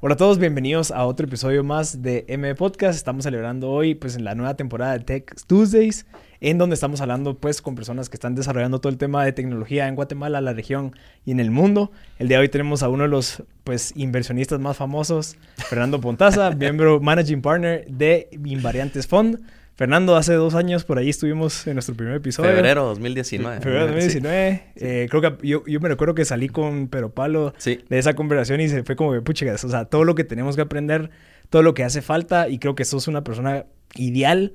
Hola a todos, bienvenidos a otro episodio más de M Podcast. Estamos celebrando hoy pues en la nueva temporada de Tech Tuesdays, en donde estamos hablando pues con personas que están desarrollando todo el tema de tecnología en Guatemala, la región y en el mundo. El día de hoy tenemos a uno de los pues inversionistas más famosos, Fernando Pontaza, miembro managing partner de Invariantes Fund. Fernando, hace dos años por ahí estuvimos en nuestro primer episodio. Febrero 2019. Febrero 2019. Eh, creo que yo, yo, me recuerdo que salí con Pero Palo de esa conversación y se fue como, pucha, o sea, todo lo que tenemos que aprender, todo lo que hace falta y creo que sos una persona ideal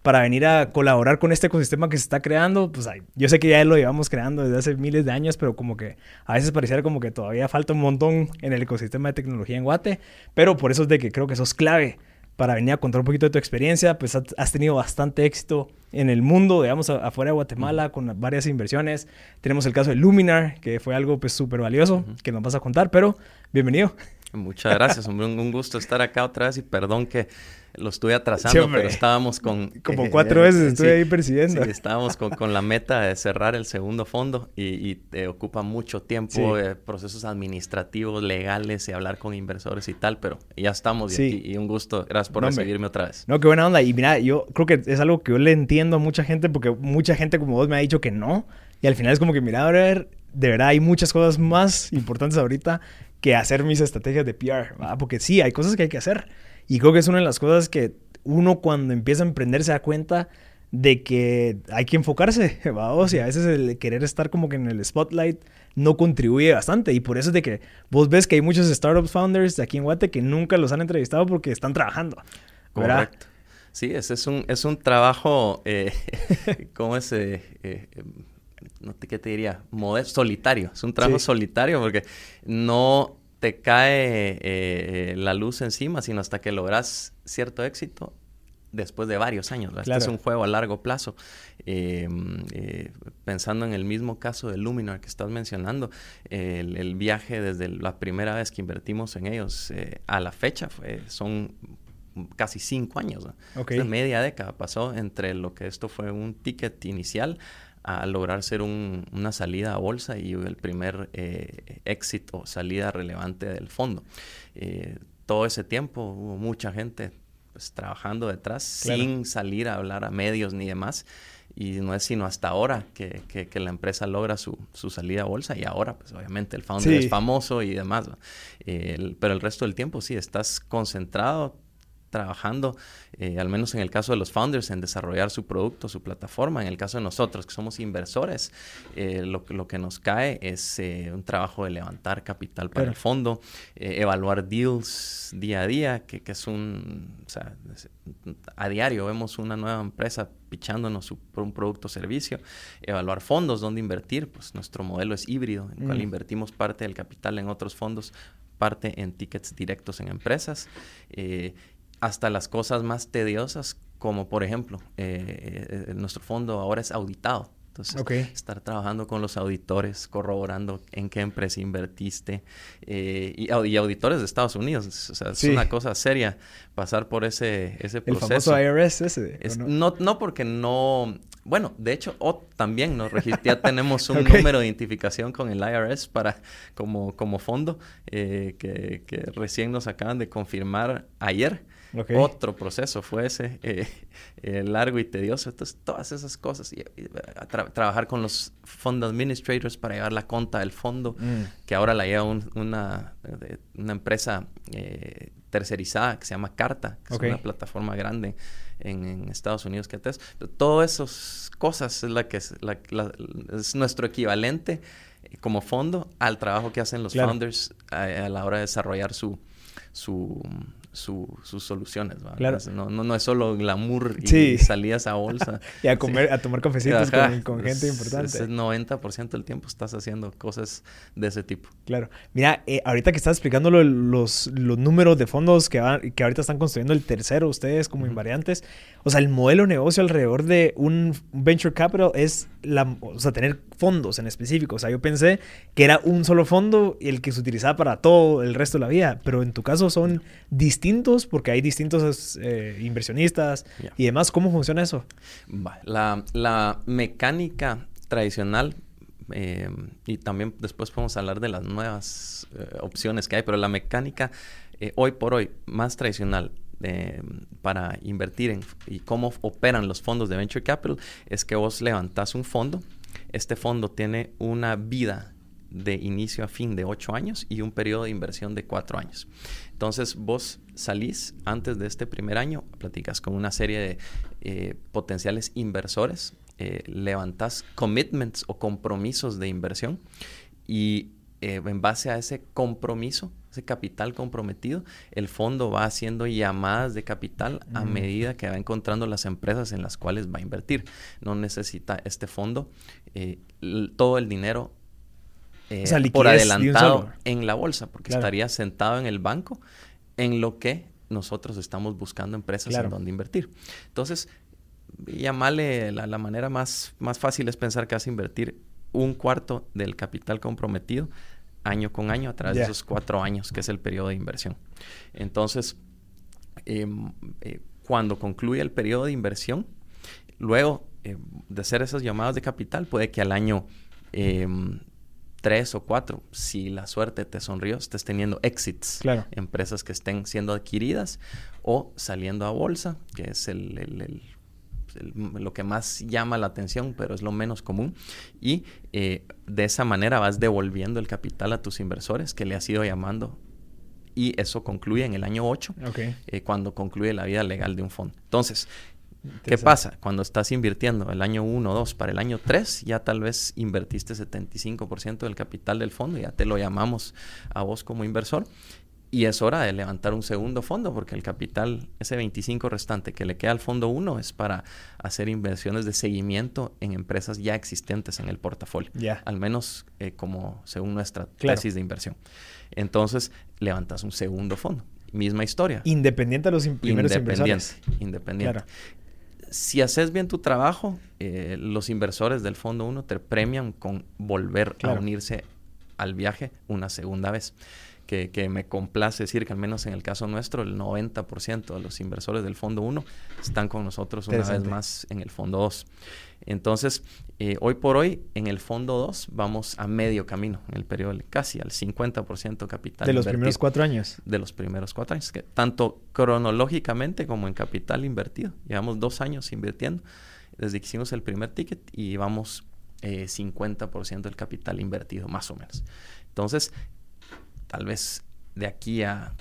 para venir a colaborar con este ecosistema que se está creando. Pues yo sé que ya lo llevamos creando desde hace miles de años, pero como que a veces pareciera como que todavía falta un montón en el ecosistema de tecnología en Guate, pero por eso es de que creo que sos clave para venir a contar un poquito de tu experiencia. Pues has tenido bastante éxito en el mundo, digamos, afuera de Guatemala, con varias inversiones. Tenemos el caso de Luminar, que fue algo pues súper valioso, que nos vas a contar, pero bienvenido. Muchas gracias, hombre. Un gusto estar acá otra vez y perdón que lo estuve atrasando, pero estábamos con... Como eh, cuatro veces estuve ahí persiguiendo. Sí, estábamos con, con, la meta de cerrar el segundo fondo y, te ocupa mucho tiempo, eh, procesos administrativos, legales y hablar con inversores y tal, pero ya estamos y, y un gusto. Gracias por recibirme otra vez. No, qué buena onda. Y mira, yo creo que es algo que yo le entiendo a mucha gente porque mucha gente como vos me ha dicho que no. Y al final es como que, mira, a ver, de verdad hay muchas cosas más importantes ahorita que hacer mis estrategias de PR, ¿verdad? Porque sí, hay cosas que hay que hacer. Y creo que es una de las cosas que uno cuando empieza a emprender se da cuenta de que hay que enfocarse, vamos, y a veces el querer estar como que en el spotlight no contribuye bastante. Y por eso es de que vos ves que hay muchos startup founders de aquí en Guate que nunca los han entrevistado porque están trabajando. Correcto. Sí, ese es un, es un trabajo, eh, ¿cómo es? Eh, eh, no te, ¿Qué te diría? Modesto, solitario. Es un trabajo solitario porque no te cae eh, la luz encima, sino hasta que logras cierto éxito después de varios años. Este es un juego a largo plazo. Em, eh, pensando en el mismo caso de Luminar que estás mencionando, el, viaje desde la primera vez que invertimos en ellos eh, a la fecha fue, son casi cinco años. media década pasó entre lo que esto fue un ticket inicial a lograr ser una salida a bolsa y el primer eh, éxito, salida relevante del fondo. Eh, todo ese tiempo hubo mucha gente pues, trabajando detrás sin salir a hablar a medios ni demás. Y no es sino hasta ahora que, que, la empresa logra su, su, salida a bolsa y ahora, pues obviamente el founder es famoso y demás. pero el resto del tiempo sí, estás concentrado trabajando, eh, al menos en el caso de los founders, en desarrollar su producto, su plataforma. En el caso de nosotros, que somos inversores, eh, lo, lo, que nos cae es eh, un trabajo de levantar capital para el fondo, evaluar deals día a día, que, que es un, o sea, a diario vemos una nueva empresa pichándonos su, un producto o servicio, evaluar fondos, dónde invertir, pues nuestro modelo es híbrido, en el cual mm. invertimos parte del capital en otros fondos parte en tickets directos en empresas hasta las cosas más tediosas, como por ejemplo, eh, eh, nuestro fondo ahora es auditado. Entonces, estar trabajando con los auditores, corroborando en qué empresa invertiste eh, y, auditores de Estados Unidos. O sea, es una cosa seria pasar por ese, ese proceso. El famoso IRS ese. no? no? porque no... Bueno, de hecho, también nos ya tenemos un número de identificación con el IRS para como, como fondo que, que recién nos acaban de confirmar ayer. Otro proceso fue ese, eh, eh, largo y tedioso. Entonces, todas esas cosas. Y, trabajar con los fund administrators para llevar la cuenta del fondo, mm. que ahora la lleva una, una empresa eh, tercerizada que se llama Carta, que es una plataforma grande en, Estados Unidos que Todas esas cosas es, la que es, es nuestro equivalente como fondo al trabajo que hacen los founders a, a, la hora de desarrollar su, su sus soluciones. Claro. No, no, no, es solo glamour y salidas a bolsa. y a comer, a tomar cafecitos con, gente importante. Es, 90% del tiempo estás haciendo cosas de ese tipo. Claro. Mira, eh, ahorita que estás explicando los, los números de fondos que, que ahorita están construyendo el tercero ustedes como invariantes, o sea, el modelo de negocio alrededor de un venture capital es la, o sea, tener fondos en específico. O sea, yo pensé que era un solo fondo el que se utilizaba para todo el resto de la vida, pero en tu caso son distintos porque hay distintos eh, inversionistas y demás. ¿Cómo funciona eso? La, la mecánica tradicional eh, y también después podemos hablar de las nuevas eh, opciones que hay, pero la mecánica eh, hoy por hoy más tradicional para invertir en y cómo operan los fondos de venture capital es que vos levantás un fondo. Este fondo tiene una vida de inicio a fin de ocho años y un periodo de inversión de cuatro años. Entonces vos salís antes de este primer año, platicas con una serie de eh, potenciales inversores, eh, levantás commitments o compromisos de inversión y eh, en base a ese compromiso, ese capital comprometido, el fondo va haciendo llamadas de capital a mm. medida que va encontrando las empresas en las cuales va a invertir. No necesita este fondo todo el dinero por adelantado en la bolsa, porque estaría sentado en el banco en lo que nosotros estamos buscando empresas en donde invertir. Entonces, llamarle la, la, manera más, más fácil es pensar que vas a invertir un cuarto del capital comprometido año con año a través de esos cuatro años, que es el periodo de inversión. Entonces, em, eh, cuando concluye el periodo de inversión, luego eh, de hacer esas llamadas de capital, puede que al año em, tres o cuatro, si la suerte te sonrió, estés teniendo exits. Claro. Empresas que estén siendo adquiridas o saliendo a bolsa, que es el, lo que más llama la atención, pero es lo menos común. Y eh, de esa manera vas devolviendo el capital a tus inversores que le has ido llamando. Y eso concluye en el año 8, eh, cuando concluye la vida legal de un fondo. Entonces, ¿Qué pasa? Cuando estás invirtiendo el año 1 o 2 para el año 3, ya tal vez invertiste 75% del capital del fondo, ya te lo llamamos a vos como inversor. Y es hora de levantar un segundo fondo porque el capital, ese 25 restante que le queda al fondo 1 es para hacer inversiones de seguimiento en empresas ya existentes en el portafolio. Al menos eh, como según nuestra tesis de inversión. Entonces, levantas un segundo fondo misma historia. Independiente de los primeros independiente, Independiente si haces bien tu trabajo, eh, los inversores del Fondo 1 te premian con volver a unirse al viaje una segunda vez. Que, que, me complace decir que al menos en el caso nuestro, el 90% de los inversores del Fondo 1 están con nosotros una vez más en el Fondo 2. Entonces, eh, hoy por hoy, en el fondo 2 vamos a medio camino, en el periodo casi al 50% capital. De los primeros cuatro años. De los primeros cuatro años, que tanto cronológicamente como en capital invertido. Llevamos dos años invirtiendo desde que hicimos el primer ticket y vamos eh, 50% del capital invertido, más o menos. Entonces, tal vez de aquí a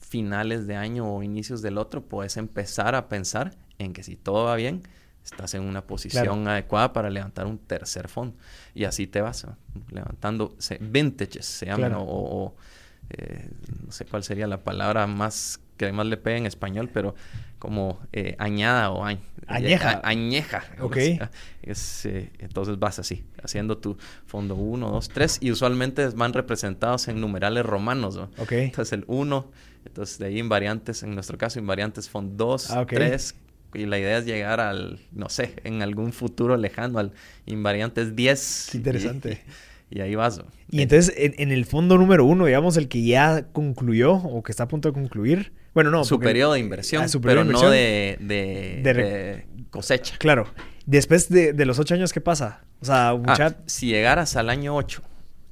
finales de año o inicios del otro, puedes empezar a pensar en que si todo va bien, estás en una posición adecuada para levantar un tercer fondo. Y así te vas levantando vintages, se llama o, eh, no sé cuál sería la palabra más que además le pegue en español, pero como eh, añada o añeja. añeja. Ok. Es, eh, entonces vas así, haciendo tu fondo 1, 2, 3 y usualmente van representados en numerales romanos. ¿no? Entonces el 1, entonces de ahí invariantes, en nuestro caso invariantes fondo 2, 3, y la idea es llegar al, no sé, en algún futuro lejano, al invariantes 10. Qué interesante. Y, ahí vas. Y entonces, en, el fondo número uno, digamos, el que ya concluyó o que está a punto de concluir. Bueno, no. Su periodo de inversión, ah, pero no de, de, cosecha. Claro. Después de, los ocho años, ¿qué pasa? O sea, ah, si llegaras al año ocho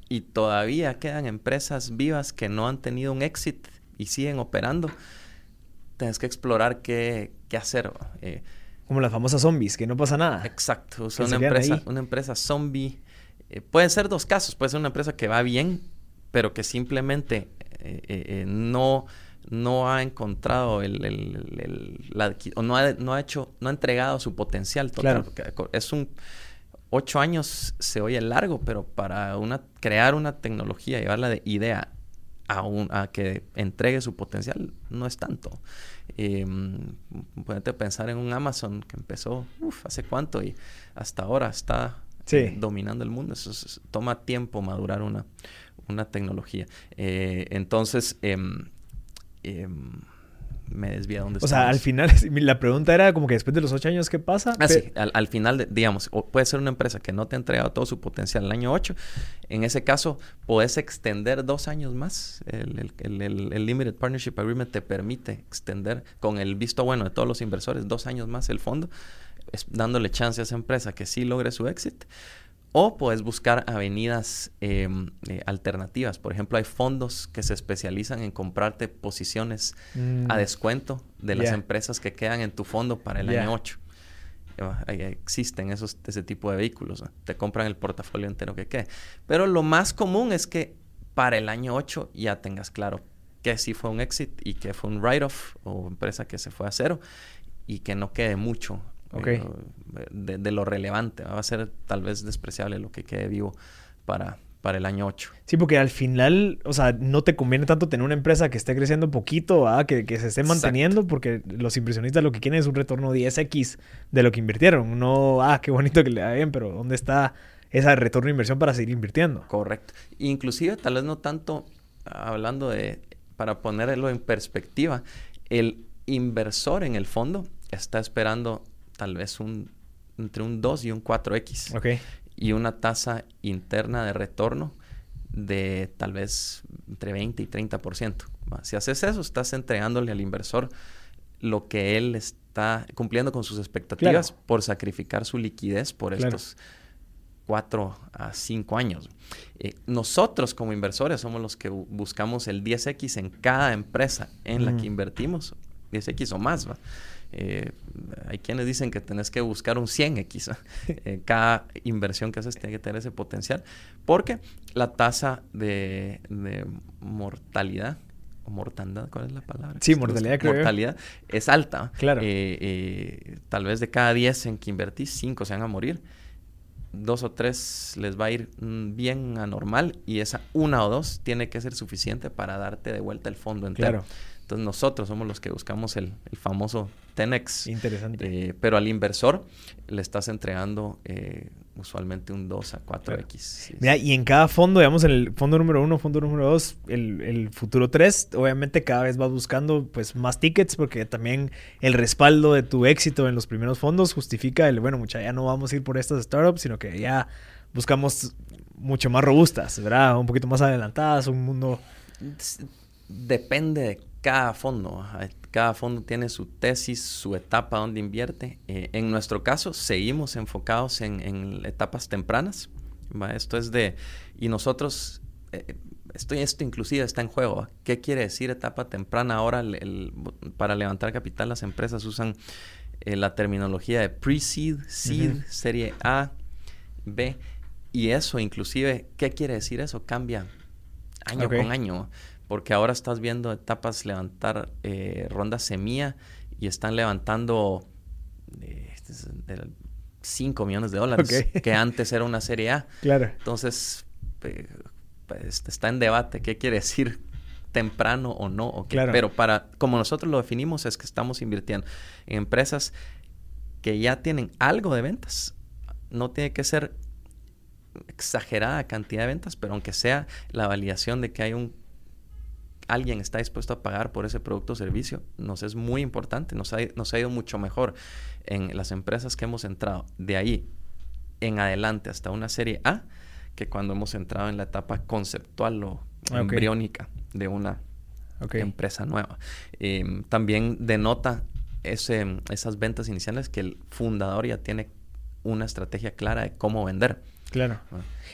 y todavía quedan empresas vivas que no han tenido un éxito y siguen operando, tienes que explorar qué, qué hacer. Eh, Como las famosas zombies, que no pasa nada. Exacto. O una, empresa, una empresa zombie. Eh, pueden ser dos casos. Puede ser una empresa que va bien, pero que simplemente eh, no, no ha encontrado el, el, o no ha, no ha, hecho, no ha entregado su potencial total. Es un ocho años se oye largo, pero para una, crear una tecnología, llevarla de idea a, a que entregue su potencial no es tanto. Eh, pensar en un Amazon que empezó hace cuánto y hasta ahora está eh, dominando el mundo. Eso toma tiempo madurar una, una tecnología. Eh, entonces, em, em, me desvía donde O sea, al final, la pregunta era como que después de los ocho años, ¿qué pasa? Ah, sí, al, final, digamos, puede ser una empresa que no te ha entregado todo su potencial el año 8. En ese caso, puedes extender dos años más. El, el, Limited Partnership Agreement te permite extender con el visto bueno de todos los inversores dos años más el fondo, dándole chance a esa empresa que sí logre su éxito. O puedes buscar avenidas em, eh, alternativas. Por ejemplo, hay fondos que se especializan en comprarte posiciones a mm. descuento de las empresas que quedan en tu fondo para el año 8. Existen esos, ese tipo de vehículos. Te compran el portafolio entero que quede. Pero lo más común es que para el año 8 ya tengas claro que sí fue un exit y que fue un write-off o empresa que se fue a cero y que no quede mucho eh, de, lo relevante. Va a ser tal vez despreciable lo que quede vivo para, para el año 8. Sí, porque al final, o sea, no te conviene tanto tener una empresa que esté creciendo poquito, que, que, se esté manteniendo, porque los inversionistas lo que quieren es un retorno 10x de lo que invirtieron. No, ah, qué bonito que le da bien, pero ¿dónde está ese retorno de inversión para seguir invirtiendo? Correcto. Inclusive, tal vez no tanto hablando de, para ponerlo en perspectiva, el inversor en el fondo está esperando tal vez un, entre un 2 y un 4X. Y una tasa interna de retorno de tal vez entre 20 y 30%. Si haces eso, estás entregándole al inversor lo que él está cumpliendo con sus expectativas por sacrificar su liquidez por estos 4 a 5 años. Eh, nosotros como inversores somos los que buscamos el 10X en cada empresa en la que invertimos, 10X o más. ¿va? Eh, hay quienes dicen que tenés que buscar un 100x. Eh, cada inversión que haces tiene que tener ese potencial. Porque la tasa de, mortalidad o mortandad, ¿cuál es la palabra? Sí, mortalidad, creo. Mortalidad es alta. Claro. Eh, tal vez de cada 10 en que invertís, 5 se van a morir. Dos o tres les va a ir mm, bien anormal y esa una o dos tiene que ser suficiente para darte de vuelta el fondo entero. Claro. Entonces nosotros somos los que buscamos el, famoso Tenex. Interesante. Eh, pero al inversor le estás entregando eh, usualmente un 2 a 4X. Mira, y en cada fondo, digamos, en el fondo número 1, fondo número 2, el, futuro 3, obviamente cada vez vas buscando pues más tickets porque también el respaldo de tu éxito en los primeros fondos justifica el, bueno, mucha, ya no vamos a ir por estas startups, sino que ya buscamos mucho más robustas, ¿verdad? Un poquito más adelantadas, un mundo... Depende de cada fondo. Cada fondo tiene su tesis, su etapa donde invierte. Eh, en nuestro caso, seguimos enfocados en, etapas tempranas. Esto es de... Y nosotros... Eh, esto, esto inclusive está en juego. ¿Qué quiere decir etapa temprana? Ahora para levantar capital las empresas usan eh, la terminología de pre-seed, seed, serie A, B. Y eso inclusive, ¿qué quiere decir eso? Cambia año con año porque ahora estás viendo etapas levantar eh, ronda semilla y están levantando 5 eh, millones de dólares, que antes era una serie A. Claro. Entonces, pues, está en debate qué quiere decir temprano o no. Claro. Pero para, como nosotros lo definimos, es que estamos invirtiendo en empresas que ya tienen algo de ventas. No tiene que ser exagerada cantidad de ventas, pero aunque sea la validación de que hay un alguien está dispuesto a pagar por ese producto o servicio, nos es muy importante, nos ha, nos ha ido mucho mejor en las empresas que hemos entrado de ahí en adelante hasta una serie A que cuando hemos entrado en la etapa conceptual o embriónica de una empresa nueva. Em, también denota ese, esas ventas iniciales que el fundador ya tiene una estrategia clara de cómo vender. Claro.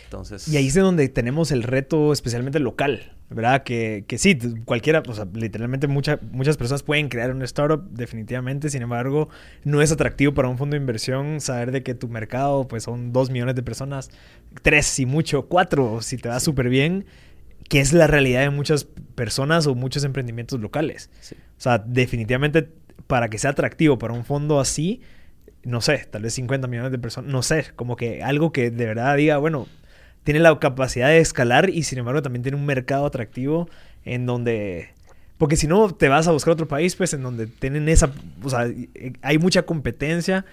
Entonces... Y ahí es donde tenemos el reto especialmente local. ¿Verdad? Que, que sí, cualquiera, o sea, literalmente muchas personas pueden crear un startup, definitivamente, sin embargo, no es atractivo para un fondo de inversión saber de que tu mercado, pues son dos millones de personas, tres si mucho, cuatro si te va súper bien, que es la realidad de muchas personas o muchos emprendimientos locales. O sea, definitivamente para que sea atractivo para un fondo así, no sé, tal vez 50 millones de personas, no sé, como que algo que de verdad diga, bueno, tiene la capacidad de escalar y sin embargo también tiene un mercado atractivo en donde... Porque si no, te vas a buscar otro país, pues en donde tienen esa... O sea, hay mucha competencia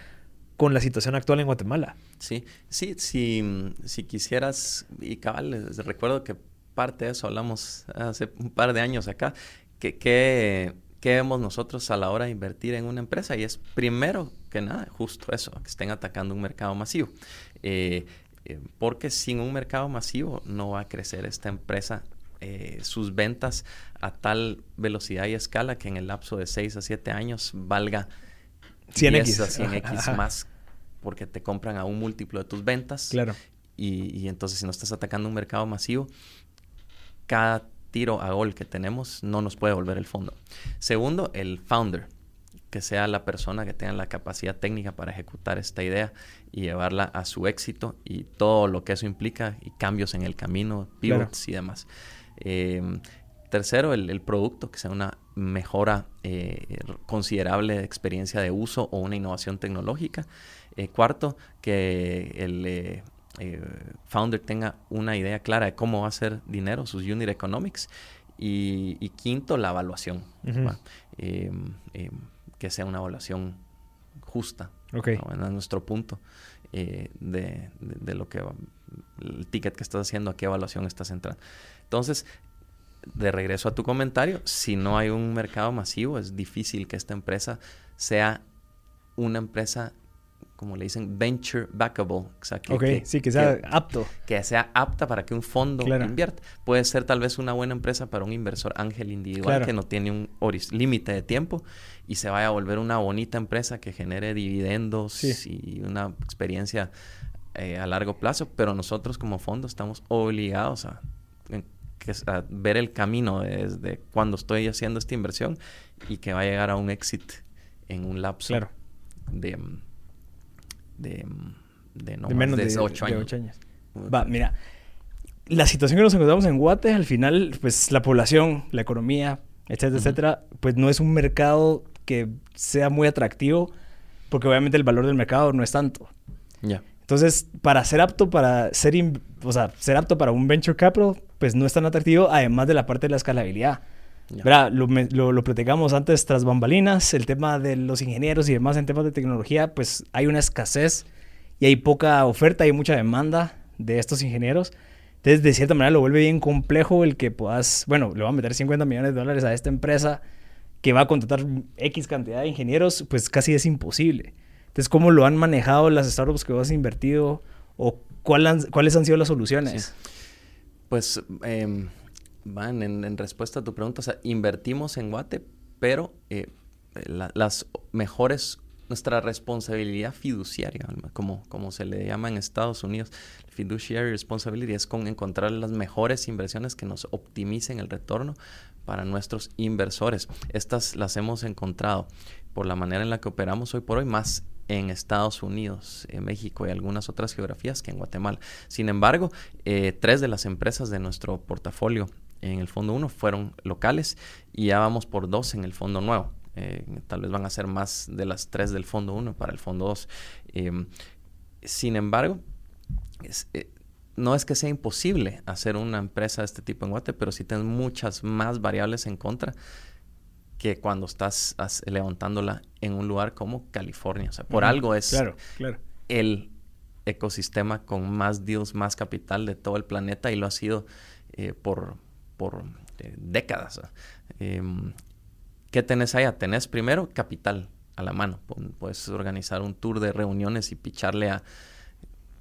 con la situación actual en Guatemala. Sí, sí, si, si quisieras, y cabal, les recuerdo que parte de eso hablamos hace un par de años acá, que, que, vemos nosotros a la hora de invertir en una empresa y es primero que nada, justo eso, que estén atacando un mercado masivo. Eh, eh, porque sin un mercado masivo no va a crecer esta empresa eh, sus ventas a tal velocidad y escala que en el lapso de 6 a 7 años valga 100x a 100x más porque te compran a un múltiplo de tus ventas. Claro. y, entonces si no estás atacando un mercado masivo, cada tiro a gol que tenemos no nos puede volver el fondo. Segundo, el founder, que sea la persona que tenga la capacidad técnica para ejecutar esta idea y llevarla a su éxito y todo lo que eso implica y cambios en el camino, pivots y demás. Em, tercero, el, producto, que sea una mejora eh, considerable de experiencia de uso o una innovación tecnológica. Eh, cuarto, que el eh, founder tenga una idea clara de cómo va a hacer dinero, sus unit economics. Y, quinto, la evaluación que sea una evaluación justa. Okay. nuestro punto eh, de, lo que el ticket que estás haciendo, a qué evaluación estás entrando. Entonces, de regreso a tu comentario, si no hay un mercado masivo, es difícil que esta empresa sea una empresa como le dicen, venture backable. O sea, que, sí, que sea apto. Que sea apta para que un fondo invierta. Puede ser tal vez una buena empresa para un inversor ángel individual que no tiene un límite de tiempo y se vaya a volver una bonita empresa que genere dividendos y una experiencia eh, a largo plazo. Pero nosotros como fondo estamos obligados a, a ver el camino desde cuando estoy haciendo esta inversión y que va a llegar a un exit en un lapso de de, de, no menos de, 8 años. Va, mira, la situación que nos encontramos en Guate, al final, pues la población, la economía, etcétera, etcétera, pues no es un mercado que sea muy atractivo, porque obviamente el valor del mercado no es tanto. Ya. Entonces, para ser apto para ser, o sea, ser apto para un venture capital, pues no es tan atractivo, además de la parte de la escalabilidad. Lo, lo, lo, platicamos antes tras bambalinas, el tema de los ingenieros y demás en temas de tecnología, pues hay una escasez y hay poca oferta, hay mucha demanda de estos ingenieros. Entonces, de cierta manera, lo vuelve bien complejo el que puedas, bueno, le va a meter 50 millones de dólares a esta empresa que va a contratar X cantidad de ingenieros, pues casi es imposible. Entonces, ¿cómo lo han manejado las startups que vos has invertido o cuáles han sido las soluciones? Pues eh, van en, respuesta a tu pregunta, o sea, invertimos en Guate, pero eh, las mejores, nuestra responsabilidad fiduciaria, como, como se le llama en Estados Unidos, fiduciary responsibility, es con encontrar las mejores inversiones que nos optimicen el retorno para nuestros inversores. Estas las hemos encontrado por la manera en la que operamos hoy por hoy, más en Estados Unidos, en México y algunas otras geografías que en Guatemala. Sin embargo, eh, tres de las empresas de nuestro portafolio en el fondo 1 fueron locales y ya vamos por dos en el fondo nuevo. Eh, tal vez van a ser más de las tres del fondo 1 para el fondo 2. Em, sin embargo, eh, no es que sea imposible hacer una empresa de este tipo en Guate, pero sí tienes muchas más variables en contra que cuando estás levantándola en un lugar como California. O sea, por algo es el ecosistema con más deals, más capital de todo el planeta y lo ha sido eh, por, por eh, décadas. Em, ¿Qué tenés allá? Tenés primero capital a la mano. Puedes organizar un tour de reuniones y picharle a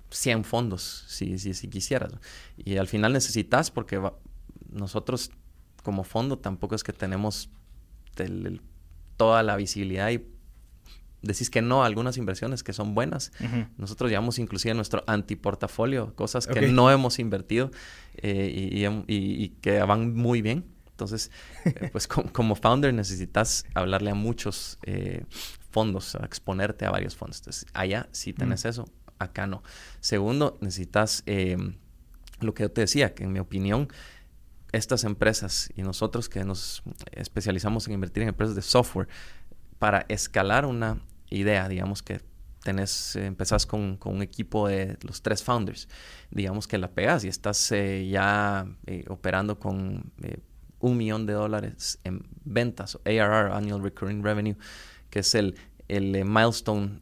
100 fondos si, si, si quisieras. Y al final necesitas, porque nosotros como fondo tampoco es que tenemos toda la visibilidad y decís que no a algunas inversiones que son buenas. Nosotros llevamos inclusive nuestro antiportafolio, cosas que no hemos invertido eh, y, que van muy bien. Entonces, eh, pues como founder necesitas hablarle a muchos eh, fondos, a exponerte a varios fondos. Entonces, allá sí tenés eso, acá no. Segundo, necesitas lo que yo te decía, que en mi opinión, estas empresas y nosotros que nos especializamos en invertir en empresas de software, para escalar una idea, digamos que tenés, eh, empezás con, un equipo de los tres founders, digamos que la pegas y estás eh, ya eh, operando con un millón de dólares en ventas, ARR, Annual Recurring Revenue, que es el, el milestone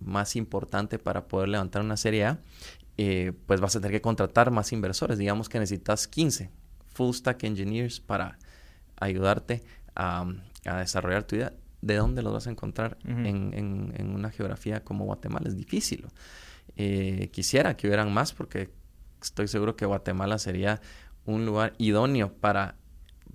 más importante para poder levantar una serie A, pues vas a tener que contratar más inversores, digamos que necesitas 15 full stack engineers para ayudarte a, a desarrollar tu idea ¿de dónde los vas a encontrar en, una geografía como Guatemala? Es difícil. Eh, quisiera que hubieran más porque estoy seguro que Guatemala sería un lugar idóneo para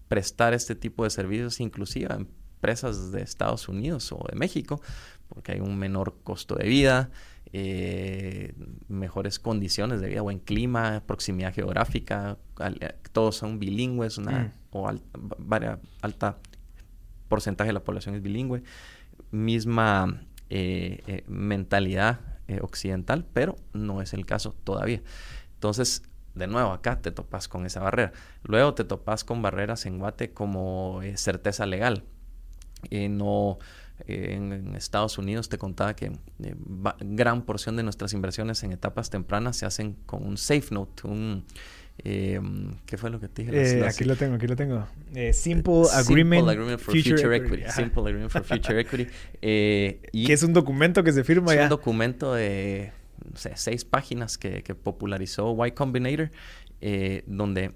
prestar este tipo de servicios, inclusive a empresas de Estados Unidos o de México, porque hay un menor costo de vida, eh, mejores condiciones de vida, buen clima, proximidad geográfica, todos son bilingües, una mm. o alta porcentaje de la población es bilingüe, misma eh, eh, mentalidad occidental, pero no es el caso todavía. Entonces, de nuevo, acá te topas con esa barrera. Luego te topas con barreras en Guate como certeza legal. no en, Estados Unidos te contaba que eh, gran porción de nuestras inversiones en etapas tempranas se hacen con un safe note, un... Eh, ¿Qué fue lo que te dije? Eh, aquí lo tengo, aquí lo tengo. simple, agreement for Future, Equity. Simple Agreement for Future Equity. y que es un documento que se firma es ya. un documento de no sé, seis páginas que, que popularizó Y Combinator, donde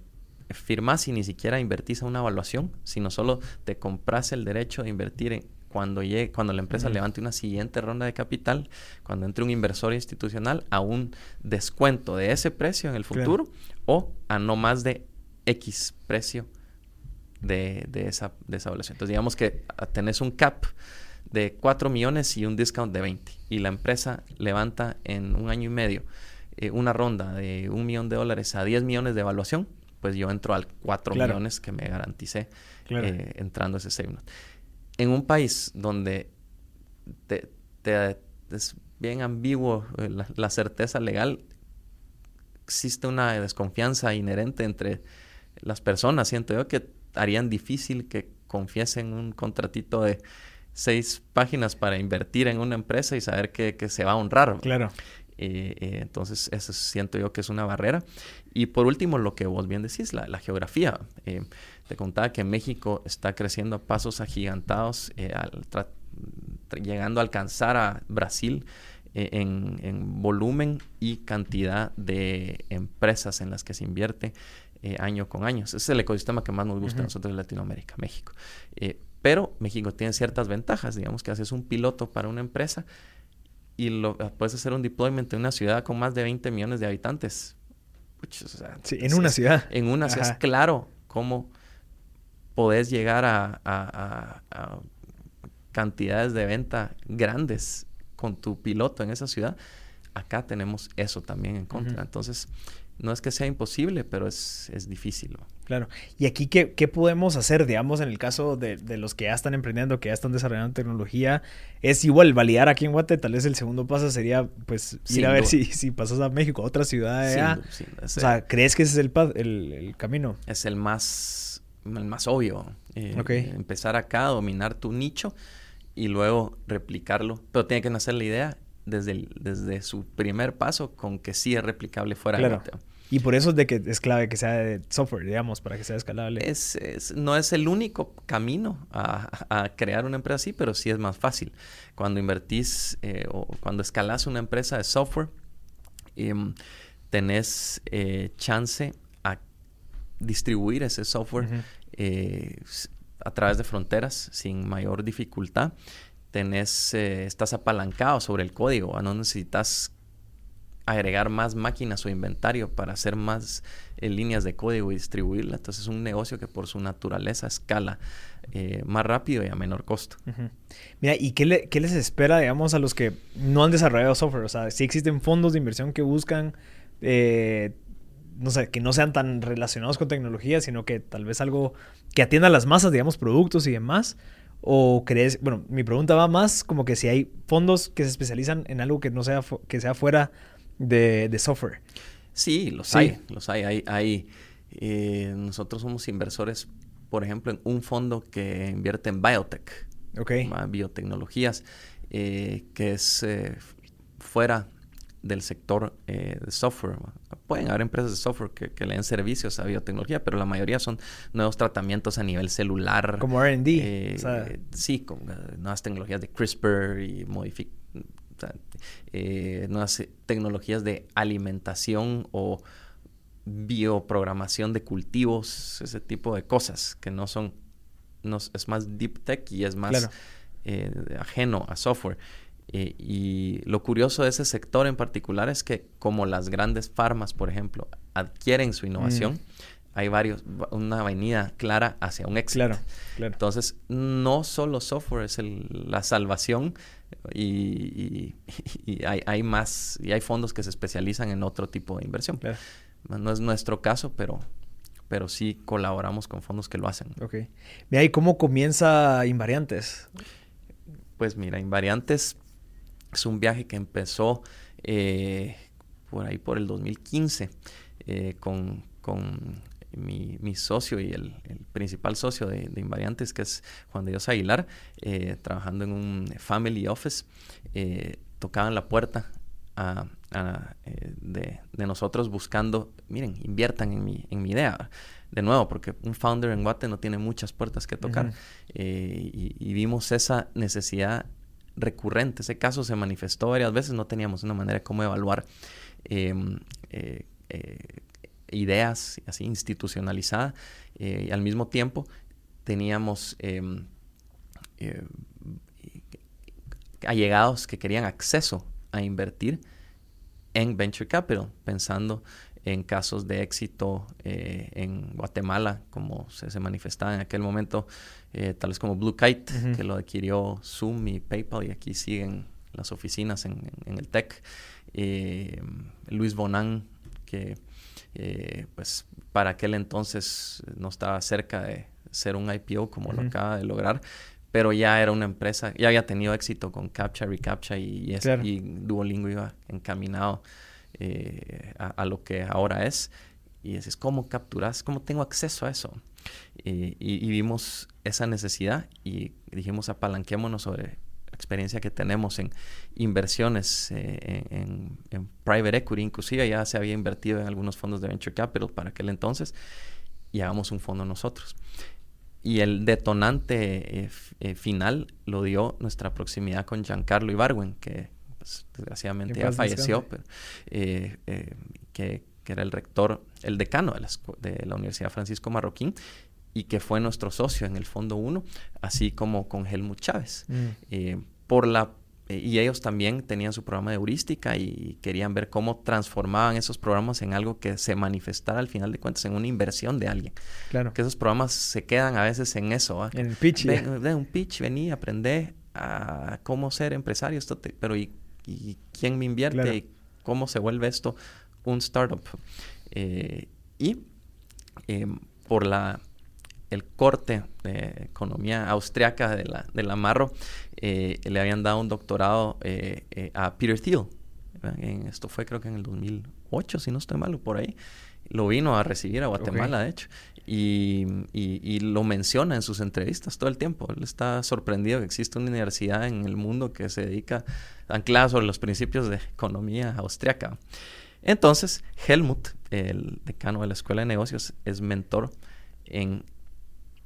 firmas y ni siquiera invertís a una evaluación, sino solo te compras el derecho de invertir en cuando, llegue, cuando la empresa levante una siguiente ronda de capital, cuando entre un inversor institucional, a un descuento de ese precio en el futuro o a no más de X precio de, de, esa, de esa evaluación. Entonces, digamos que tenés un cap de 4 millones y un discount de 20 y la empresa levanta en un año y medio eh, una ronda de un millón de dólares a 10 millones de evaluación, pues yo entro al 4 millones que me garanticé eh, entrando ese save en un país donde te, es bien ambiguo eh, la, certeza legal, existe una desconfianza inherente entre las personas, siento yo, que harían difícil que confiesen un contratito de seis páginas para invertir en una empresa y saber que, se va a honrar. Claro. Eh, eh, entonces, eso siento yo que es una barrera. Y por último, lo que vos bien decís, la, la geografía. Te contaba que México está creciendo a pasos agigantados, eh, llegando a alcanzar a Brasil eh, en, volumen y cantidad de empresas en las que se invierte eh, año con año. Ese es el ecosistema que más nos gusta a nosotros en Latinoamérica, México. pero México tiene ciertas ventajas, digamos que haces un piloto para una empresa y lo, puedes hacer un deployment en una ciudad con más de 20 millones de habitantes. sí, en una ciudad. En una ciudad. Es claro cómo podés llegar a, cantidades de venta grandes con tu piloto en esa ciudad. Acá tenemos eso también en contra. Entonces, no es que sea imposible, pero es, difícil. Claro. ¿Y aquí qué, podemos hacer, digamos, en el caso de, los que ya están emprendiendo, que ya están desarrollando tecnología? Es igual validar aquí en Guate, tal vez el segundo paso sería, pues, ir a ver si, si pasas a México, a otra ciudad. o sea, ¿crees que ese es el, el, el camino? Es el más el más obvio. Eh, empezar acá, dominar tu nicho y luego replicarlo. Pero tiene que nacer la idea desde, desde su primer paso con que sí es replicable fuera claro. Y por eso es de que es clave que sea de software, digamos, para que sea escalable. Es, no es el único camino a, crear una empresa así, pero sí es más fácil. Cuando invertís eh, o cuando escalas una empresa de software, em, tenés eh, chance a distribuir ese software eh, a través de fronteras sin mayor dificultad. Tenés, eh, estás apalancado sobre el código, no necesitas agregar más máquinas o inventario para hacer más eh, líneas de código y distribuirla. Entonces es un negocio que por su naturaleza escala más rápido y a menor costo. Mira, ¿y qué, les espera, digamos, a los que no han desarrollado software? O sea, si existen fondos de inversión que buscan no sé, que no sean tan relacionados con tecnología, sino que tal vez algo que atienda a las masas, digamos, productos y demás? ¿O crees, bueno, mi pregunta va más como que si hay fondos que se especializan en algo que no sea, que sea fuera de, software? Sí, los hay, los hay. hay, eh, nosotros somos inversores, por ejemplo, en un fondo que invierte en biotech, okay. biotecnologías, eh, que es eh, fuera del sector eh, de software. Pueden haber empresas de software que, le den servicios a biotecnología, pero la mayoría son nuevos tratamientos a nivel celular. Como RD. Eh, sí, con eh, nuevas tecnologías de CRISPR y modific nuevas tecnologías de alimentación o bioprogramación de cultivos, ese tipo de cosas que no son, no, es más deep tech y es más ajeno a software. Eh, y lo curioso de ese sector en particular es que como las grandes farmas, por ejemplo, adquieren su innovación, mm. hay varios, una avenida clara hacia un éxito. Claro, claro. Entonces, no solo software es la salvación y, hay, más, y hay fondos que se especializan en otro tipo de inversión. No es nuestro caso, pero, pero sí colaboramos con fondos que lo hacen. Ok. Mira, ¿y cómo comienza Invariantes? Pues mira, Invariantes es un viaje que empezó eh, por ahí por el 2015 eh, con, con mi, mi, socio y el, principal socio de, Invariantes, que es Juan de Dios Aguilar, eh, trabajando en un family office, eh, tocaban la puerta de, nosotros buscando, miren, inviertan en mi, en mi idea. De nuevo, porque un founder en Guate no tiene muchas puertas que tocar. y, y, vimos esa necesidad recurrente. Ese caso se manifestó varias veces, no teníamos una manera de cómo evaluar em, eh, eh, ideas así institucionalizadas eh, y al mismo tiempo teníamos em, allegados que querían acceso a invertir en venture capital, pensando en casos de éxito eh, en Guatemala, como se, manifestaba en aquel momento, eh, tales como Blue Kite, que lo adquirió Zoom y PayPal, y aquí siguen las oficinas en, el TEC. Eh, Luis Bonan, que pues para aquel entonces no estaba cerca de ser un IPO como lo acaba de lograr, pero ya era una empresa, ya había tenido éxito con Captcha, Recaptcha y, y Duolingo iba encaminado eh, a, lo que ahora es. Y dices, ¿cómo capturas? ¿Cómo tengo acceso a eso? y, vimos esa necesidad y dijimos, apalanquémonos sobre la experiencia que tenemos en inversiones eh, en, private equity. Inclusive ya se había invertido en algunos fondos de venture capital para aquel entonces y hagamos un fondo nosotros. Y el detonante eh, final lo dio nuestra proximidad con Giancarlo Ibarwen, que pues, desgraciadamente ya falleció, pero, eh, eh, que, era el rector, el decano de la, de la, Universidad Francisco Marroquín y que fue nuestro socio en el Fondo 1, así como con Helmut Chávez. Mm. Eh, por la y ellos también tenían su programa de heurística y querían ver cómo transformaban esos programas en algo que se manifestara al final de cuentas en una inversión de alguien. Claro. Que esos programas se quedan a veces en eso. En el pitch. de un pitch, vení, aprendé a cómo ser empresario, esto pero ¿y y quién me invierte y cómo se vuelve esto un startup. Eh, y em, por la, el corte de economía austriaca de la, de la Marro, eh, le habían dado un doctorado eh, a Peter Thiel. esto fue creo que en el 2008, si no estoy malo, por ahí. Lo vino a recibir a Guatemala, de hecho. Y, y, lo menciona en sus entrevistas todo el tiempo. Él está sorprendido que existe una universidad en el mundo que se dedica anclada sobre los principios de economía austriaca. Entonces, Helmut, el decano de la Escuela de Negocios, es mentor en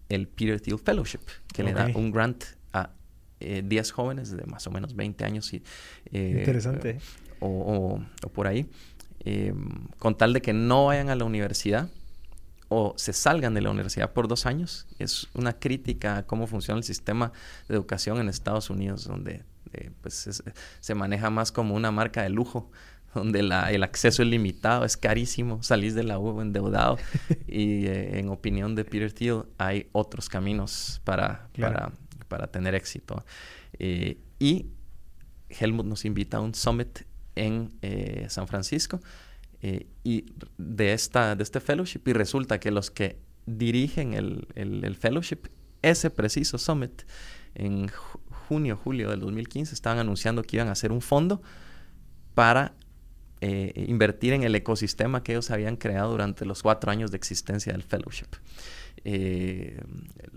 el Peter Thiel Fellowship, que le da un grant a 10 eh, jóvenes de más o menos 20 años. Y, eh, Interesante. O, o, por ahí, eh, con tal de que no vayan a la universidad o se salgan de la universidad por dos años. Es una crítica a cómo funciona el sistema de educación en Estados Unidos, donde eh, pues se maneja más como una marca de lujo, donde el acceso es limitado, es carísimo, salís de la U endeudado. y eh, en opinión de Peter Thiel, hay otros caminos para, para, tener éxito. Eh, y Helmut nos invita a un summit en San Francisco eh, y de, esta, de este fellowship y resulta que los que dirigen el, el, fellowship, ese preciso summit, en junio, julio del 2015, estaban anunciando que iban a hacer un fondo para eh, invertir en el ecosistema que ellos habían creado durante los cuatro años de existencia del fellowship. Eh,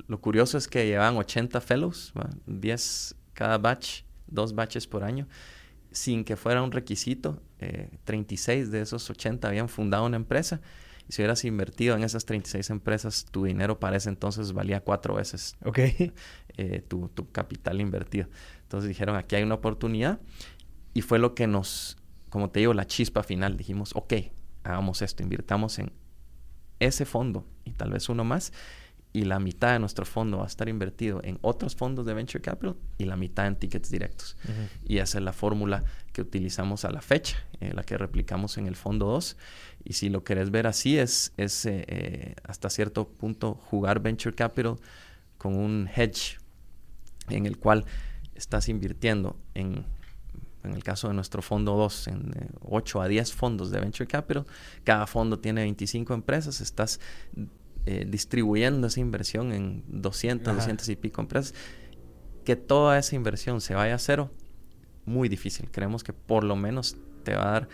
lo curioso es que llevaban 80 fellows, 10 cada batch, dos batches por año, sin que fuera un requisito 36 eh, de esos 80 habían fundado una empresa. Y si hubieras invertido en esas 36 empresas, tu dinero para ese entonces valía cuatro veces eh, tu, capital invertido. Entonces dijeron, aquí hay una oportunidad. Y fue lo que nos, como te digo, la chispa final. Dijimos, ok, hagamos esto, invirtamos en ese fondo y tal vez uno más. Y la mitad de nuestro fondo va a estar invertido en otros fondos de venture capital y la mitad en tickets directos. Y esa es la fórmula que utilizamos a la fecha, eh, la que replicamos en el fondo 2. Y si lo querés ver así, es, es eh, eh, hasta cierto punto jugar venture capital con un hedge en el cual estás invirtiendo en, en el caso de nuestro fondo 2, en 8 a 10 fondos de venture capital. Cada fondo tiene 25 empresas, estás eh, distribuyendo esa inversión en 200, 200 y pico empresas, que toda esa inversión se vaya a cero, muy difícil. Creemos que por lo menos te va a dar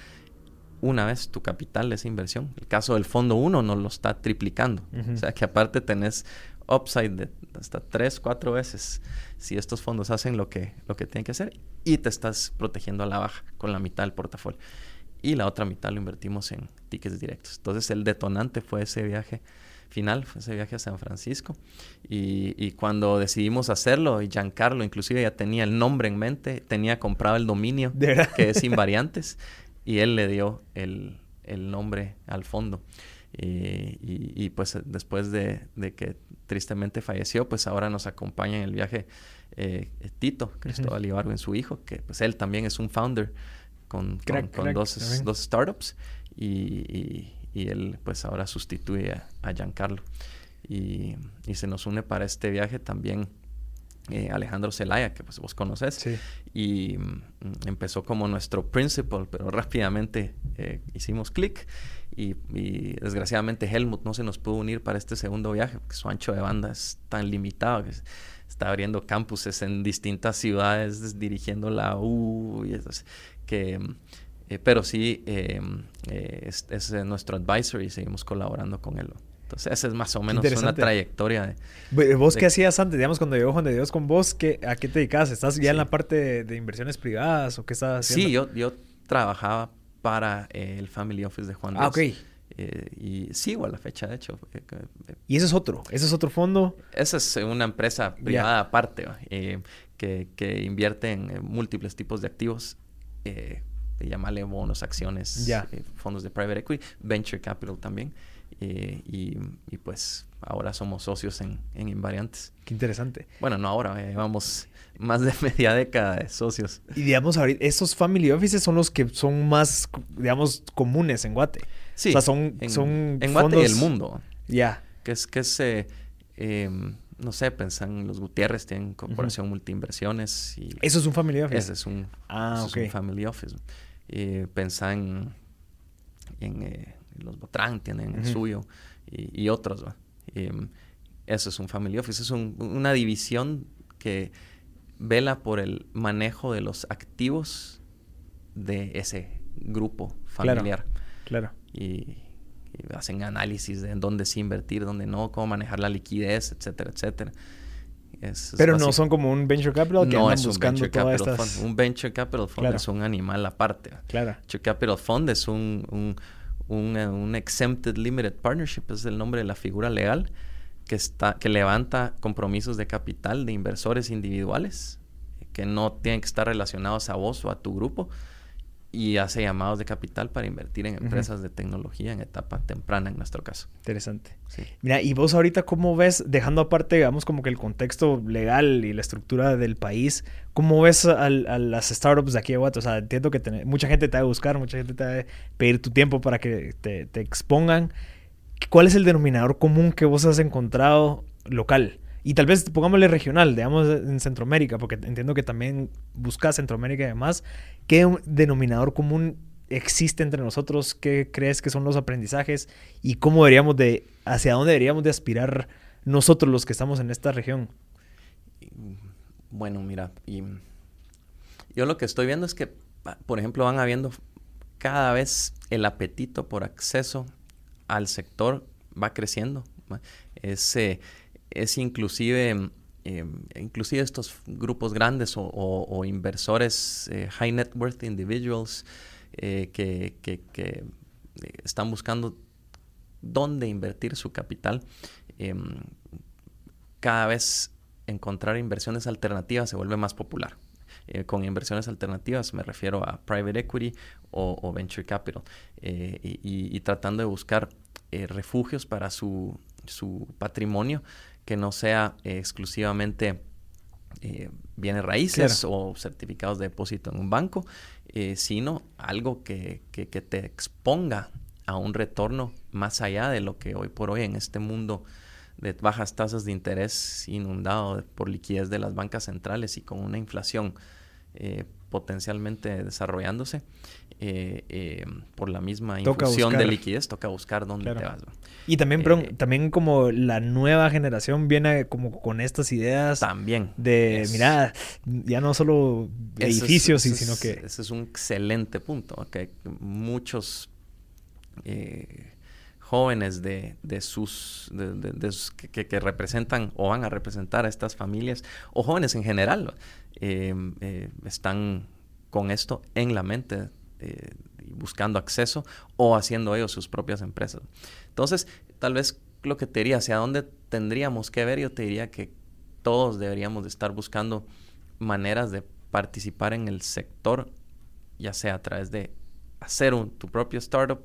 una vez tu capital de esa inversión. El caso del fondo 1 nos lo está triplicando. O sea que aparte tenés upside de hasta 3, 4 veces si estos fondos hacen lo que, lo que tienen que hacer y te estás protegiendo a la baja con la mitad del portafolio. Y la otra mitad lo invertimos en tickets directos. Entonces el detonante fue ese viaje final, fue ese viaje a San Francisco. Y, cuando decidimos hacerlo, y Giancarlo inclusive ya tenía el nombre en mente, tenía comprado el dominio, que es Invariantes, y él le dio el, nombre al fondo. Y, pues después de, que tristemente falleció, pues ahora nos acompaña en el viaje eh, Tito, Cristóbal Ibargo, en su hijo, que pues él también es un founder con, con, dos, dos, startups. y, y él pues ahora sustituye a, Giancarlo. Y, y, se nos une para este viaje también eh, Alejandro Zelaya, que pues vos conoces. Y mm, empezó como nuestro principal, pero rápidamente eh, hicimos clic. Y, desgraciadamente Helmut no se nos pudo unir para este segundo viaje, porque su ancho de banda es tan limitado que está abriendo campuses en distintas ciudades, dirigiendo la U, y eso, que eh, pero sí, em, eh, es, nuestro advisor y seguimos colaborando con él. Entonces, esa es más o menos una trayectoria. De, ¿Vos qué hacías antes? Digamos, cuando llegó Juan de Dios con vos, ¿qué, ¿a qué te dedicabas? ¿Estás ya en la parte de, inversiones privadas o qué estás haciendo? Sí, yo, yo trabajaba para eh, el Family Office de Juan de ah, Dios. Ah, ok. y sigo a la fecha, de hecho. ¿Y ese es otro? ¿Ese es otro fondo? Esa es una empresa privada aparte, que, que, invierte en múltiples tipos de activos llamarle bonos, acciones, eh, fondos de private equity, venture capital también. Eh, y, pues ahora somos socios en, en, Invariantes. Qué interesante. Bueno, no ahora, eh, llevamos más de media década de socios. Y digamos, ahorita, esos family offices son los que son más, digamos, comunes en Guate. Sí. O sea, son, en, son en Guate y el mundo. Ya. Que es, que es em, no sé, pensan los Gutiérrez tienen corporación multiinversiones. Y ¿Eso es un family office? Ese es un, ah, es un family office eh, en, eh, los Botrán, tienen el suyo y, otros. Em, eso es un family office, es una división que vela por el manejo de los activos de ese grupo familiar. Claro. Y, hacen análisis de en dónde sí invertir, dónde no, cómo manejar la liquidez, etcétera, etcétera. Pero no son como un venture capital que no es buscando un venture capital fund. Un venture capital fund es un animal aparte. Claro. Venture capital fund es un, un, un, un, exempted limited partnership, es el nombre de la figura legal que está que levanta compromisos de capital de inversores individuales que no tienen que estar relacionados a vos o a tu grupo y hace llamados de capital para invertir en empresas de tecnología en etapa temprana en nuestro caso. Interesante. Mira, y vos ahorita cómo ves, dejando aparte, digamos, como que el contexto legal y la estructura del país, ¿cómo ves a, las startups de aquí de Guate? O sea, entiendo que mucha gente te va a buscar, mucha gente te va a pedir tu tiempo para que te, te expongan. ¿Cuál es el denominador común que vos has encontrado local? Y tal vez pongámosle regional, digamos en Centroamérica, porque entiendo que también buscas Centroamérica y demás. ¿Qué denominador común existe entre nosotros? ¿Qué crees que son los aprendizajes? ¿Y cómo deberíamos de, hacia dónde deberíamos de aspirar nosotros los que estamos en esta región? Bueno, mira, y yo lo que estoy viendo es que, por ejemplo, van habiendo cada vez el apetito por acceso al sector va creciendo. Ese es inclusive, em, inclusive estos grupos grandes o, inversores, eh, high net worth individuals, eh, que, eh, están buscando dónde invertir su capital. Em, cada vez encontrar inversiones alternativas se vuelve más popular. con inversiones alternativas me refiero a private equity o, venture capital y, tratando de buscar refugios para su, su patrimonio que no sea exclusivamente bienes raíces o certificados de depósito en un banco, sino algo que, que, que, te exponga a un retorno más allá de lo que hoy por hoy en este mundo de bajas tasas de interés inundado por liquidez de las bancas centrales y con una inflación eh, potencialmente desarrollándose eh, eh, por la misma infusión de liquidez, toca buscar dónde te vas. Y también, también como la nueva generación viene como con estas ideas también. de, mira, ya no solo edificios, sino que... Ese es un excelente punto, que muchos jóvenes de, sus, de, que, representan o van a representar a estas familias, o jóvenes en general, eh, eh, están con esto en la mente, eh, buscando acceso o haciendo ellos sus propias empresas. Entonces, tal vez lo que te diría, hacia dónde tendríamos que ver, yo te diría que todos deberíamos de estar buscando maneras de participar en el sector, ya sea a través de hacer un, tu propio startup,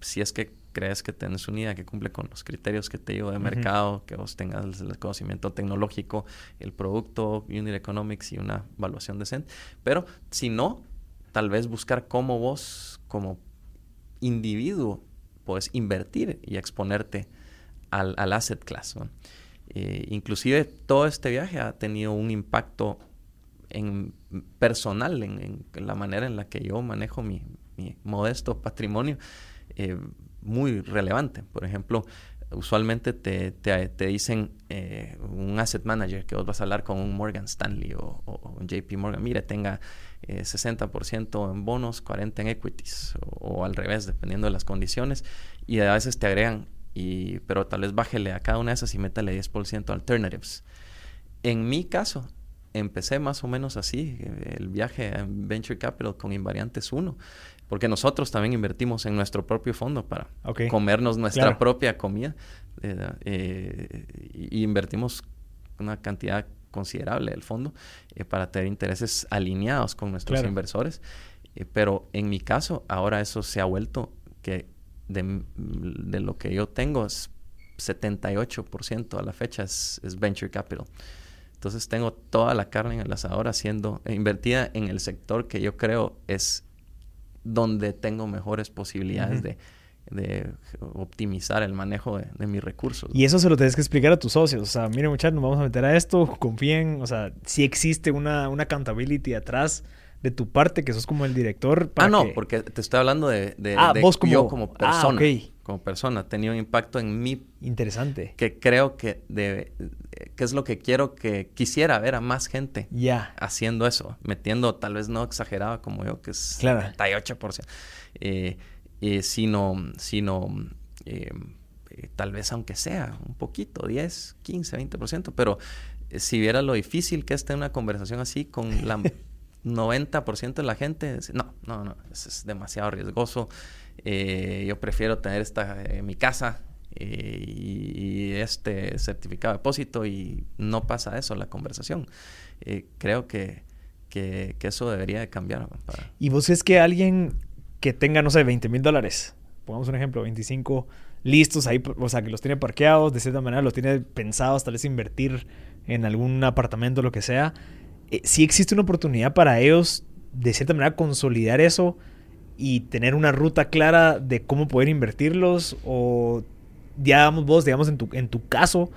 si es que crees que tienes una idea que cumple con los criterios que te digo de mercado, que vos tengas el conocimiento tecnológico, el producto, unit economics y una evaluación decente. Pero si no, tal vez buscar cómo vos como individuo puedes invertir y exponerte al, asset class. Eh, inclusive todo este viaje ha tenido un impacto en, personal en, la manera en la que yo manejo mi, modesto patrimonio. Eh, muy relevante. Por ejemplo, usualmente te, te, dicen eh, un asset manager que vos vas a hablar con un Morgan Stanley o, un JP Morgan, mire, tenga 60% eh, en bonos, 40% en equities o, al revés, dependiendo de las condiciones. Y a veces te agregan, y, pero tal vez bájele a cada una de esas y métale 10% alternatives. En mi caso, empecé más o menos así, el viaje en Venture Capital con Invariantes 1 porque nosotros también invertimos en nuestro propio fondo para comernos nuestra propia comida eh, y invertimos una cantidad considerable del fondo eh, para tener intereses alineados con nuestros inversores. Eh, pero en mi caso, ahora eso se ha vuelto que de, lo que yo tengo es 78% a la fecha es, es, venture capital. Entonces tengo toda la carne en el asador haciendo, invertida en el sector que yo creo es donde tengo mejores posibilidades de, optimizar el manejo de, mis recursos. Y eso se lo tienes que explicar a tus socios. O sea, miren muchachos, nos vamos a meter a esto, confíen, o sea, si existe una, una accountability atrás de tu parte, que sos como el director. ah, no, porque te estoy hablando de, ah, vos como... yo como ah, persona. Como persona, ha tenido un impacto en mí. Interesante. Que creo que debe, que es lo que quiero que quisiera ver a más gente ya haciendo eso, metiendo tal vez no exagerada como yo, que es claro. 78%, eh, eh, sino, sino eh, tal vez aunque sea un poquito, 10, 15, 20%, pero si viera lo difícil que es tener una conversación así con la 90% de la gente, no, no, no, es demasiado riesgoso. Eh, yo prefiero tener esta en mi casa eh, y, este certificado de depósito y no pasa eso la conversación. Eh, creo que, que, eso debería de cambiar. ¿Y vos es que alguien que tenga, no sé, 20 mil dólares, pongamos un ejemplo, 25 listos ahí, o sea, que los tiene parqueados, de cierta manera los tiene pensados, tal vez invertir en algún apartamento, lo que sea, si existe una oportunidad para ellos, de cierta manera, consolidar eso y tener una ruta clara de cómo poder invertirlos o digamos vos, digamos en tu, en tu caso,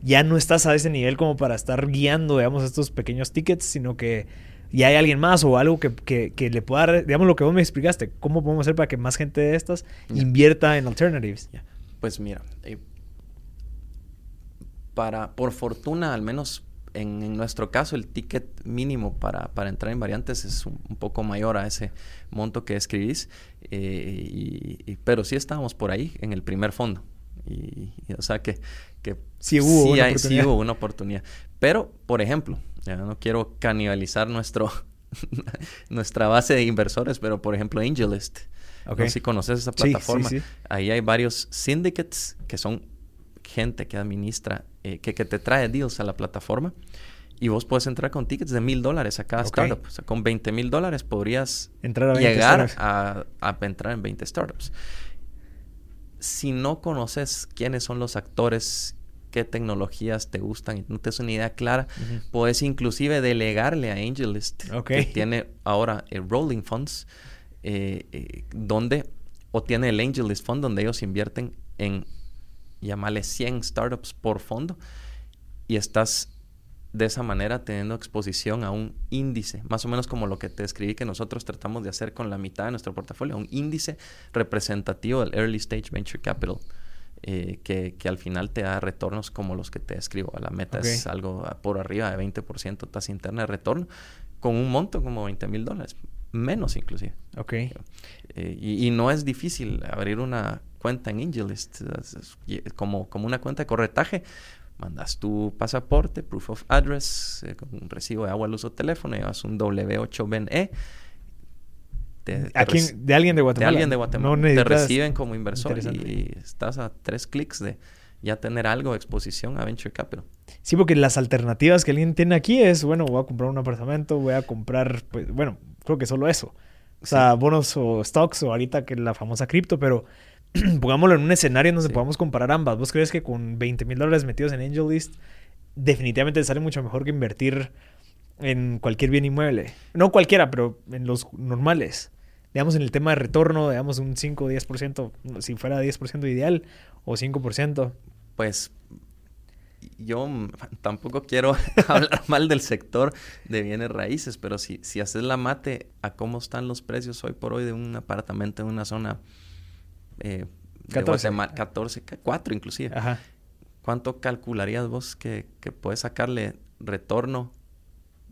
ya no estás a ese nivel como para estar guiando, digamos, estos pequeños tickets, sino que ya hay alguien más o algo que, le pueda, digamos, lo que vos me explicaste, cómo podemos hacer para que más gente de estas invierta en alternatives. Pues mira, eh, para, por fortuna, al menos en, nuestro caso, el ticket mínimo para, entrar en variantes es un, poco mayor a ese monto que escribís, eh, y, pero sí estábamos por ahí en el primer fondo. Y, o sea que, que sí, hubo, una sí hubo una oportunidad. Pero, por ejemplo, ya no quiero canibalizar nuestro, nuestra base de inversores, pero por ejemplo, AngelList. No sé si conoces esa plataforma. Ahí hay varios syndicates que son gente que administra, eh, que, que, te trae deals a la plataforma. Y vos puedes entrar con tickets de mil dólares a cada startup. O sea, con 20 mil dólares podrías entrar llegar a, a, entrar en 20 startups. Si no conoces quiénes son los actores qué tecnologías te gustan y no tienes una idea clara, puedes inclusive delegarle a AngelList, que tiene ahora el Rolling Funds, eh, eh, donde, o tiene el AngelList Fund, donde ellos invierten en, llamarle 100 startups por fondo, y estás de esa manera teniendo exposición a un índice, más o menos como lo que te escribí que nosotros tratamos de hacer con la mitad de nuestro portafolio, un índice representativo del Early Stage Venture Capital. Eh, que, al final te da retornos como los que te escribo. La meta es algo por arriba de 20% tasa interna de retorno, con un monto como 20 mil dólares, menos inclusive. Ok. Eh, y, no es difícil abrir una cuenta en AngelList, como, como una cuenta de corretaje. Mandas tu pasaporte, proof of address, eh, un recibo de agua, luz o teléfono, llevas un W8BNE de, alguien de Guatemala. De alguien de Guatemala. te reciben como inversor y, estás a tres clics de ya tener algo de exposición a Venture Capital. Sí, porque las alternativas que alguien tiene aquí es, bueno, voy a comprar un apartamento, voy a comprar, pues, bueno, creo que solo eso. O sea, bonos o stocks o ahorita que la famosa cripto, pero pongámoslo en un escenario en donde podamos comparar ambas. ¿Vos crees que con 20 mil dólares metidos en AngelList definitivamente sale mucho mejor que invertir en cualquier bien inmueble. No cualquiera, pero en los normales. Digamos, en el tema de retorno, digamos, un 5 o 10%, si fuera 10% ideal, o 5%. Pues yo tampoco quiero hablar mal del sector de bienes raíces, pero si, si haces la mate a cómo están los precios hoy por hoy de un apartamento en una zona eh, 14. 14, 4 inclusive. Ajá. ¿Cuánto calcularías vos que, que puedes sacarle retorno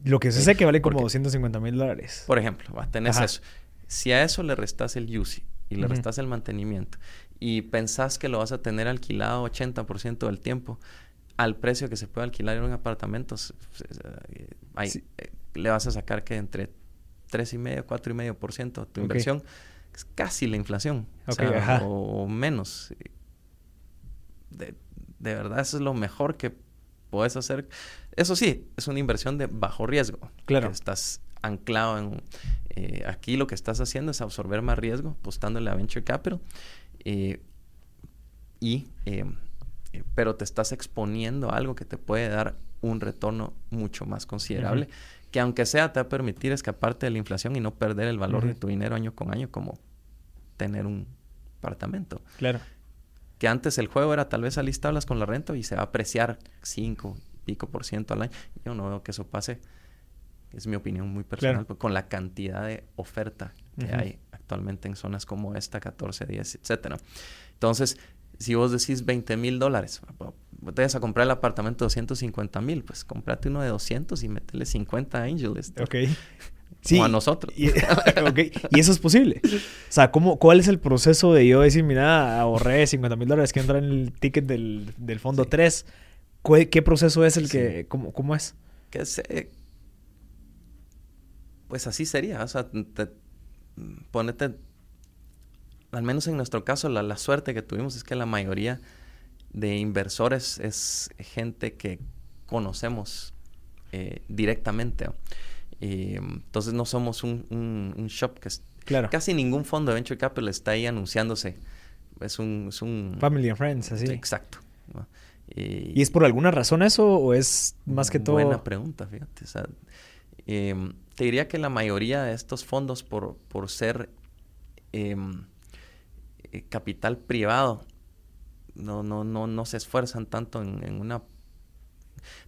lo que se sé que vale como 250 mil dólares. Por ejemplo, tenés eso. Si a eso le restas el UCI y le restas el mantenimiento y pensás que lo vas a tener alquilado 80% del tiempo al precio que se puede alquilar en un apartamento, eh, ahí, eh, le vas a sacar que entre 3,5, 4,5% tu inversión es casi la inflación. o, menos. De, de verdad, eso es lo mejor que puedes hacer. Eso sí, es una inversión de bajo riesgo. Claro. estás anclado en... Eh, aquí lo que estás haciendo es absorber más riesgo, apostándole a Venture Capital. Eh, y... Eh, pero te estás exponiendo a algo que te puede dar un retorno mucho más considerable, que aunque sea te va a permitir escaparte de la inflación y no perder el valor de tu dinero año con año, como tener un apartamento. Claro. Que antes el juego era tal vez alistarlas con la renta y se va a apreciar 5, pico por ciento al año. Yo no veo que eso pase. Es mi opinión muy personal, pues, con la cantidad de oferta que hay actualmente en zonas como esta, 14, 10, etcétera. Entonces, si vos decís 20 mil dólares, te vas a comprar el apartamento de 250 mil, pues comprate uno de 200 y métele 50 Angels. Ok. Sí, como a nosotros. Y, y eso es posible. O sea, ¿cómo, ¿cuál es el proceso de yo decir, mira, ahorré 50 mil dólares que entra en el ticket del, del fondo 3? ¿Qué, proceso es el que, cómo, cómo, es? Que se, pues así sería, o sea, ponete, al menos en nuestro caso, la, suerte que tuvimos es que la mayoría de inversores es gente que conocemos eh, directamente. Entonces no somos un, un, shop que es, claro. casi ningún fondo de venture capital está ahí anunciándose. Es un, es un family and friends, así. Exacto. Y, es por alguna razón eso o es más que todo? Buena pregunta, fíjate. Em, te diría que la mayoría de estos fondos, por, por ser em, eh, capital privado, no, no, no, no se esfuerzan tanto en, una...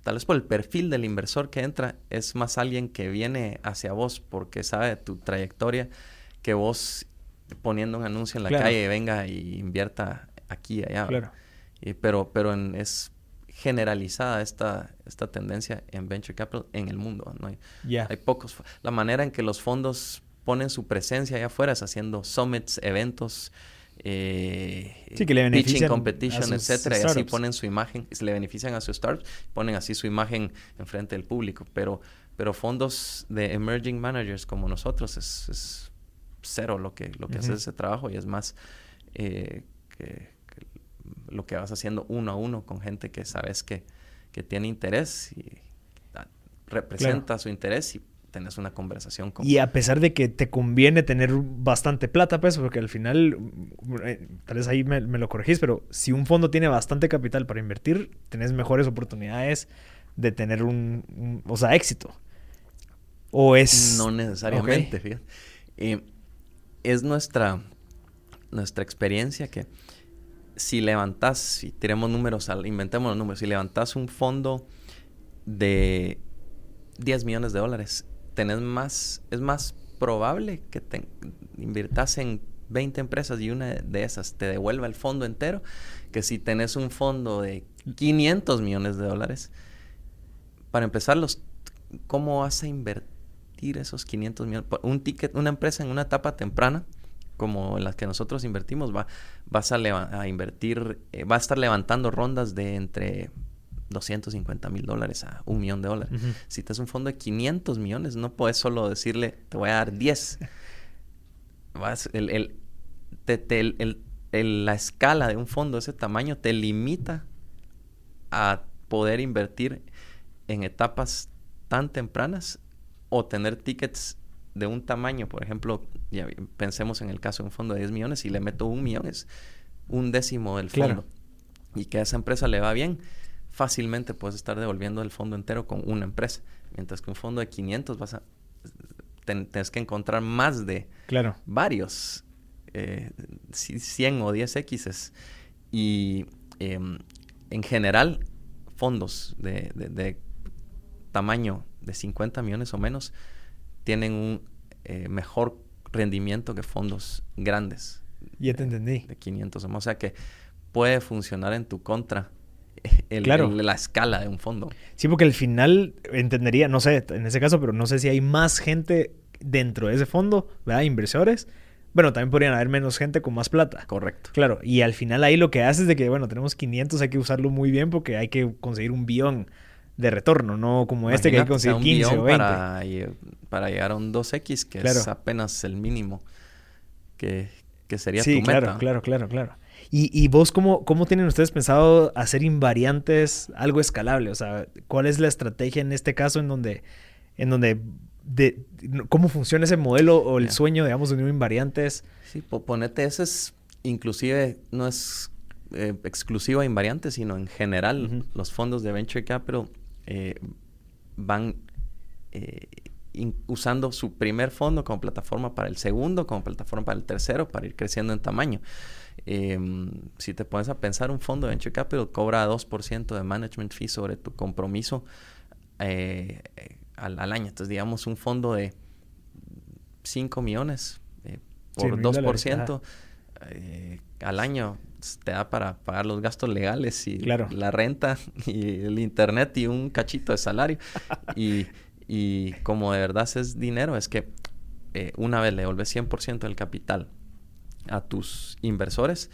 Tal vez por el perfil del inversor que entra, es más alguien que viene hacia vos porque sabe tu trayectoria que vos poniendo un anuncio en la calle venga y invierta aquí y allá. Claro pero pero es generalizada esta, esta tendencia en venture capital en el mundo. ¿no? Hay, hay pocos. La manera en que los fondos ponen su presencia allá afuera es haciendo summits, eventos, eh, sí, que le pitching competition, etcétera, y así ponen su imagen, se le benefician a sus startups, ponen así su imagen enfrente del público. Pero, pero fondos de emerging managers como nosotros es, cero lo que, lo que hace ese trabajo y es más eh, que lo que vas haciendo uno a uno con gente que sabes que, que tiene interés y ah, representa su interés y tenés una conversación con... Y a pesar de que te conviene tener bastante plata, pues, porque al final, eh, tal vez ahí me, lo corregís, pero si un fondo tiene bastante capital para invertir, tenés mejores oportunidades de tener un, o sea, éxito. O es... No necesariamente, fíjate. Eh, es nuestra, nuestra experiencia que si levantas, si tenemos números, inventemos los números, si levantas un fondo de 10 millones de dólares, tenés más, es más probable que te inviertas en 20 empresas y una de esas te devuelva el fondo entero que si tenés un fondo de 500 millones de dólares. Para empezar, los, ¿cómo vas a invertir esos 500 millones? Un ticket, una empresa en una etapa temprana, como en las que nosotros invertimos, va, a invertir, eh, va a estar levantando rondas de entre 250 mil dólares a un millón de dólares. Si te es un fondo de 500 millones, no puedes solo decirle, te voy a dar 10. Vas, el, la escala de un fondo de ese tamaño te limita a poder invertir en etapas tan tempranas o tener tickets de un tamaño, por ejemplo, ya pensemos en el caso de un fondo de 10 millones y le meto un millón, es un décimo del fondo. Y que a esa empresa le va bien, fácilmente puedes estar devolviendo el fondo entero con una empresa. Mientras que un fondo de 500 vas a... tienes que encontrar más de claro. varios, eh, 100 o 10 X. Y em, en general, fondos de, de, tamaño de 50 millones o menos tienen un eh, mejor rendimiento que fondos grandes. Ya te entendí. De 500 o O sea que puede funcionar en tu contra el, la escala de un fondo. Sí, porque al final entendería, no sé, en ese caso, pero no sé si hay más gente dentro de ese fondo, ¿verdad? Inversores. Bueno, también podrían haber menos gente con más plata. Correcto. Claro, y al final ahí lo que hace es de que, bueno, tenemos 500, hay que usarlo muy bien porque hay que conseguir un billón de retorno, no como este que hay que conseguir 15 o 20. Para, para llegar a un 2X, que es apenas el mínimo que, que sería sí, tu meta. Claro, claro, claro, claro. ¿Y, vos cómo, cómo tienen ustedes pensado hacer invariantes algo escalable? O sea, ¿cuál es la estrategia en este caso en donde, en donde de, cómo funciona ese modelo o el sueño, digamos, de un invariantes? Sí, ponete, ese es, inclusive, no es eh, exclusivo a invariantes, sino en general, los fondos de Venture Capital eh, van eh, usando su primer fondo como plataforma para el segundo, como plataforma para el tercero, para ir creciendo en tamaño. Em, si te pones a pensar, un fondo de Venture Capital cobra 2% de management fee sobre tu compromiso eh, al, año. Entonces, digamos, un fondo de 5 millones eh, por 2% eh, al año te da para pagar los gastos legales y la renta y el internet y un cachito de salario. y, y como de verdad es dinero, es que una vez le devuelves 100% del capital a tus inversores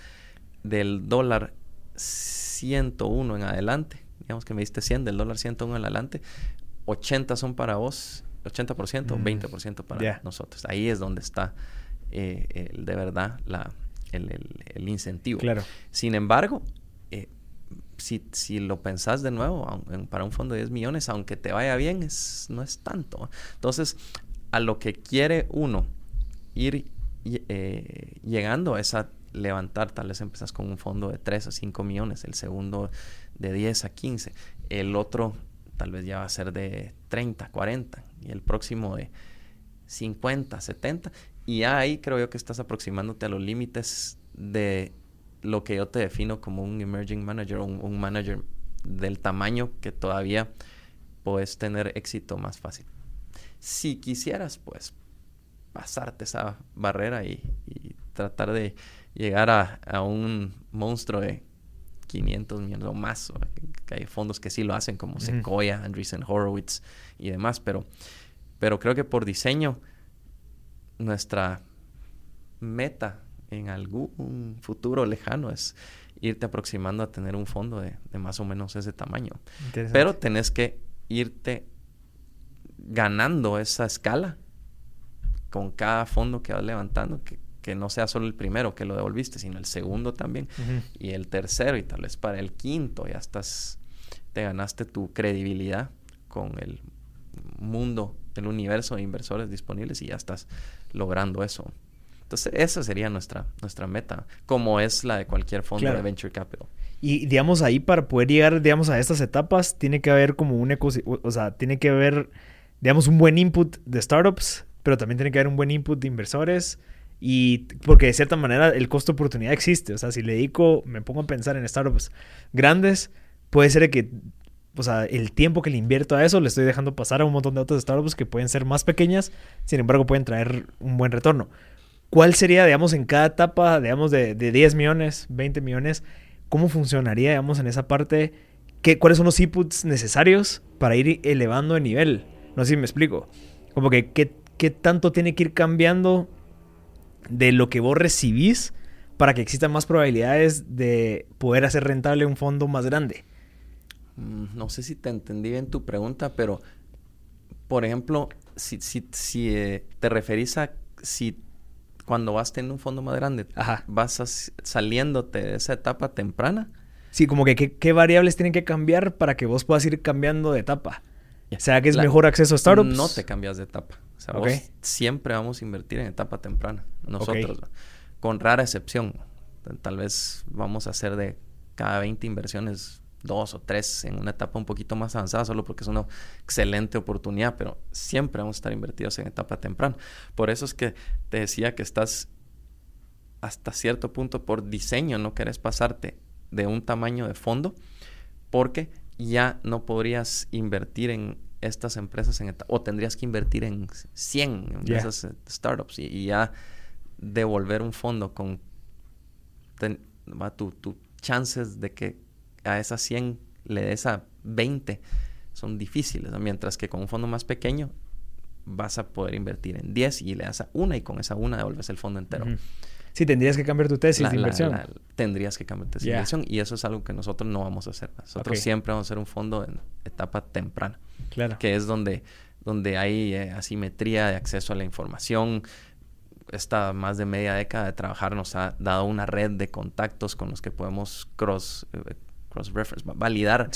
del dólar 101 en adelante, digamos que me diste 100 del dólar 101 en adelante, 80 son para vos, 80%, 20% para nosotros. Ahí es donde está eh, de verdad la, el, incentivo. Claro. Sin embargo, eh, si, si, lo pensás de nuevo, para un fondo de 10 millones, aunque te vaya bien, es, no es tanto. Entonces, a lo que quiere uno ir eh, llegando a esa levantar, tal vez empezás con un fondo de 3 a 5 millones, el segundo de 10 a 15, el otro tal vez ya va a ser de 30, 40 y el próximo de 50, 70 y ahí creo yo que estás aproximándote a los límites de lo que yo te defino como un emerging manager un, un manager del tamaño que todavía puedes tener éxito más fácil. Si quisieras, pues pasarte esa barrera y, tratar de llegar a, un monstruo de 500 millones o más. que hay fondos que sí lo hacen, como Sequoia, Andreessen Horowitz y demás, pero, pero creo que por diseño, nuestra meta en algún futuro lejano es irte aproximando a tener un fondo de, de más o menos ese tamaño. Pero tenés que irte ganando esa escala con cada fondo que vas levantando, que, no sea solo el primero que lo devolviste, sino el segundo también, y el tercero, y tal vez para el quinto, ya estás, te ganaste tu credibilidad con el mundo el universo de inversores disponibles y ya estás logrando eso. Entonces, esa sería nuestra, nuestra meta, como es la de cualquier fondo de venture capital. Y digamos ahí para poder llegar, digamos, a estas etapas, tiene que haber como un ecosistema, o sea, tiene que haber, digamos, un buen input de startups, pero también tiene que haber un buen input de inversores. Y porque de cierta manera el costo de oportunidad existe. O sea, si le dedico, me pongo a pensar en startups grandes, puede ser que, o sea, el tiempo que le invierto a eso le estoy dejando pasar a un montón de otras startups que pueden ser más pequeñas, sin embargo pueden traer un buen retorno. ¿Cuál sería, digamos, en cada etapa, digamos, de, de 10 millones, 20 millones? ¿Cómo funcionaría, digamos, en esa parte? ¿Qué, ¿Cuáles son los inputs necesarios para ir elevando de nivel? No sé si me explico. Como que, ¿qué, qué tanto tiene que ir cambiando de lo que vos recibís para que existan más probabilidades de poder hacer rentable un fondo más grande? Mm, no sé si te entendí bien tu pregunta, pero, por ejemplo, si, si, si eh, te referís a si cuando vas teniendo un fondo más grande, vas saliéndote de esa etapa temprana. Sí, como que qué, variables tienen que cambiar para que vos puedas ir cambiando de etapa. O sea, que es mejor acceso a startups. No te cambias de etapa. O sea, vos siempre vamos a invertir en etapa temprana. Nosotros, con rara excepción. Tal vez vamos a hacer de cada 20 inversiones dos o tres en una etapa un poquito más avanzada, solo porque es una excelente oportunidad, pero siempre vamos a estar invertidos en etapa temprana. Por eso es que te decía que estás hasta cierto punto por diseño, no querés pasarte de un tamaño de fondo, porque ya no podrías invertir en estas empresas en o tendrías que invertir en 100 de esas eh, startups y, ya devolver un fondo con tus tu chances de que a esas 100 le des a 20 son difíciles, mientras que con un fondo más pequeño vas a poder invertir en 10 y le das a una y con esa una devuelves el fondo entero. Sí, tendrías que cambiar tu tesis de inversión. tendrías que cambiar tu tesis de inversión y eso es algo que nosotros no vamos a hacer. Nosotros siempre vamos a hacer un fondo en etapa temprana, claro. que es donde, donde hay eh, asimetría de acceso a la información. Esta más de media década de trabajar nos ha dado una red de contactos con los que podemos cross, eh, cross-reference, validar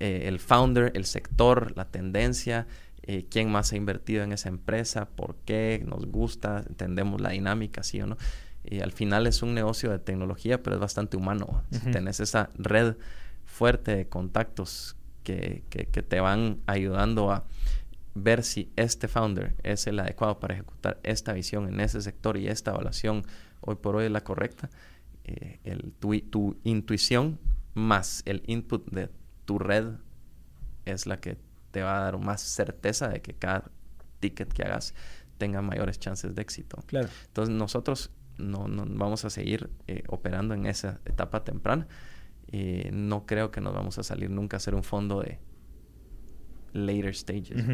eh, el founder, el sector, la tendencia, eh, quién más ha invertido en esa empresa, por qué, nos gusta, entendemos la dinámica, sí o no. Y al final es un negocio de tecnología, pero es bastante humano. Tenés esa red fuerte de contactos que, que, te van ayudando a ver si este founder es el adecuado para ejecutar esta visión en ese sector y esta evaluación hoy por hoy es la correcta. Eh, el, tu, tu, intuición más el input de tu red es la que te va a dar más certeza de que cada ticket que hagas tenga mayores chances de éxito. Claro. Entonces nosotros no, vamos a seguir eh, operando en esa etapa temprana. y no creo que nos vamos a salir nunca a hacer un fondo de later stages.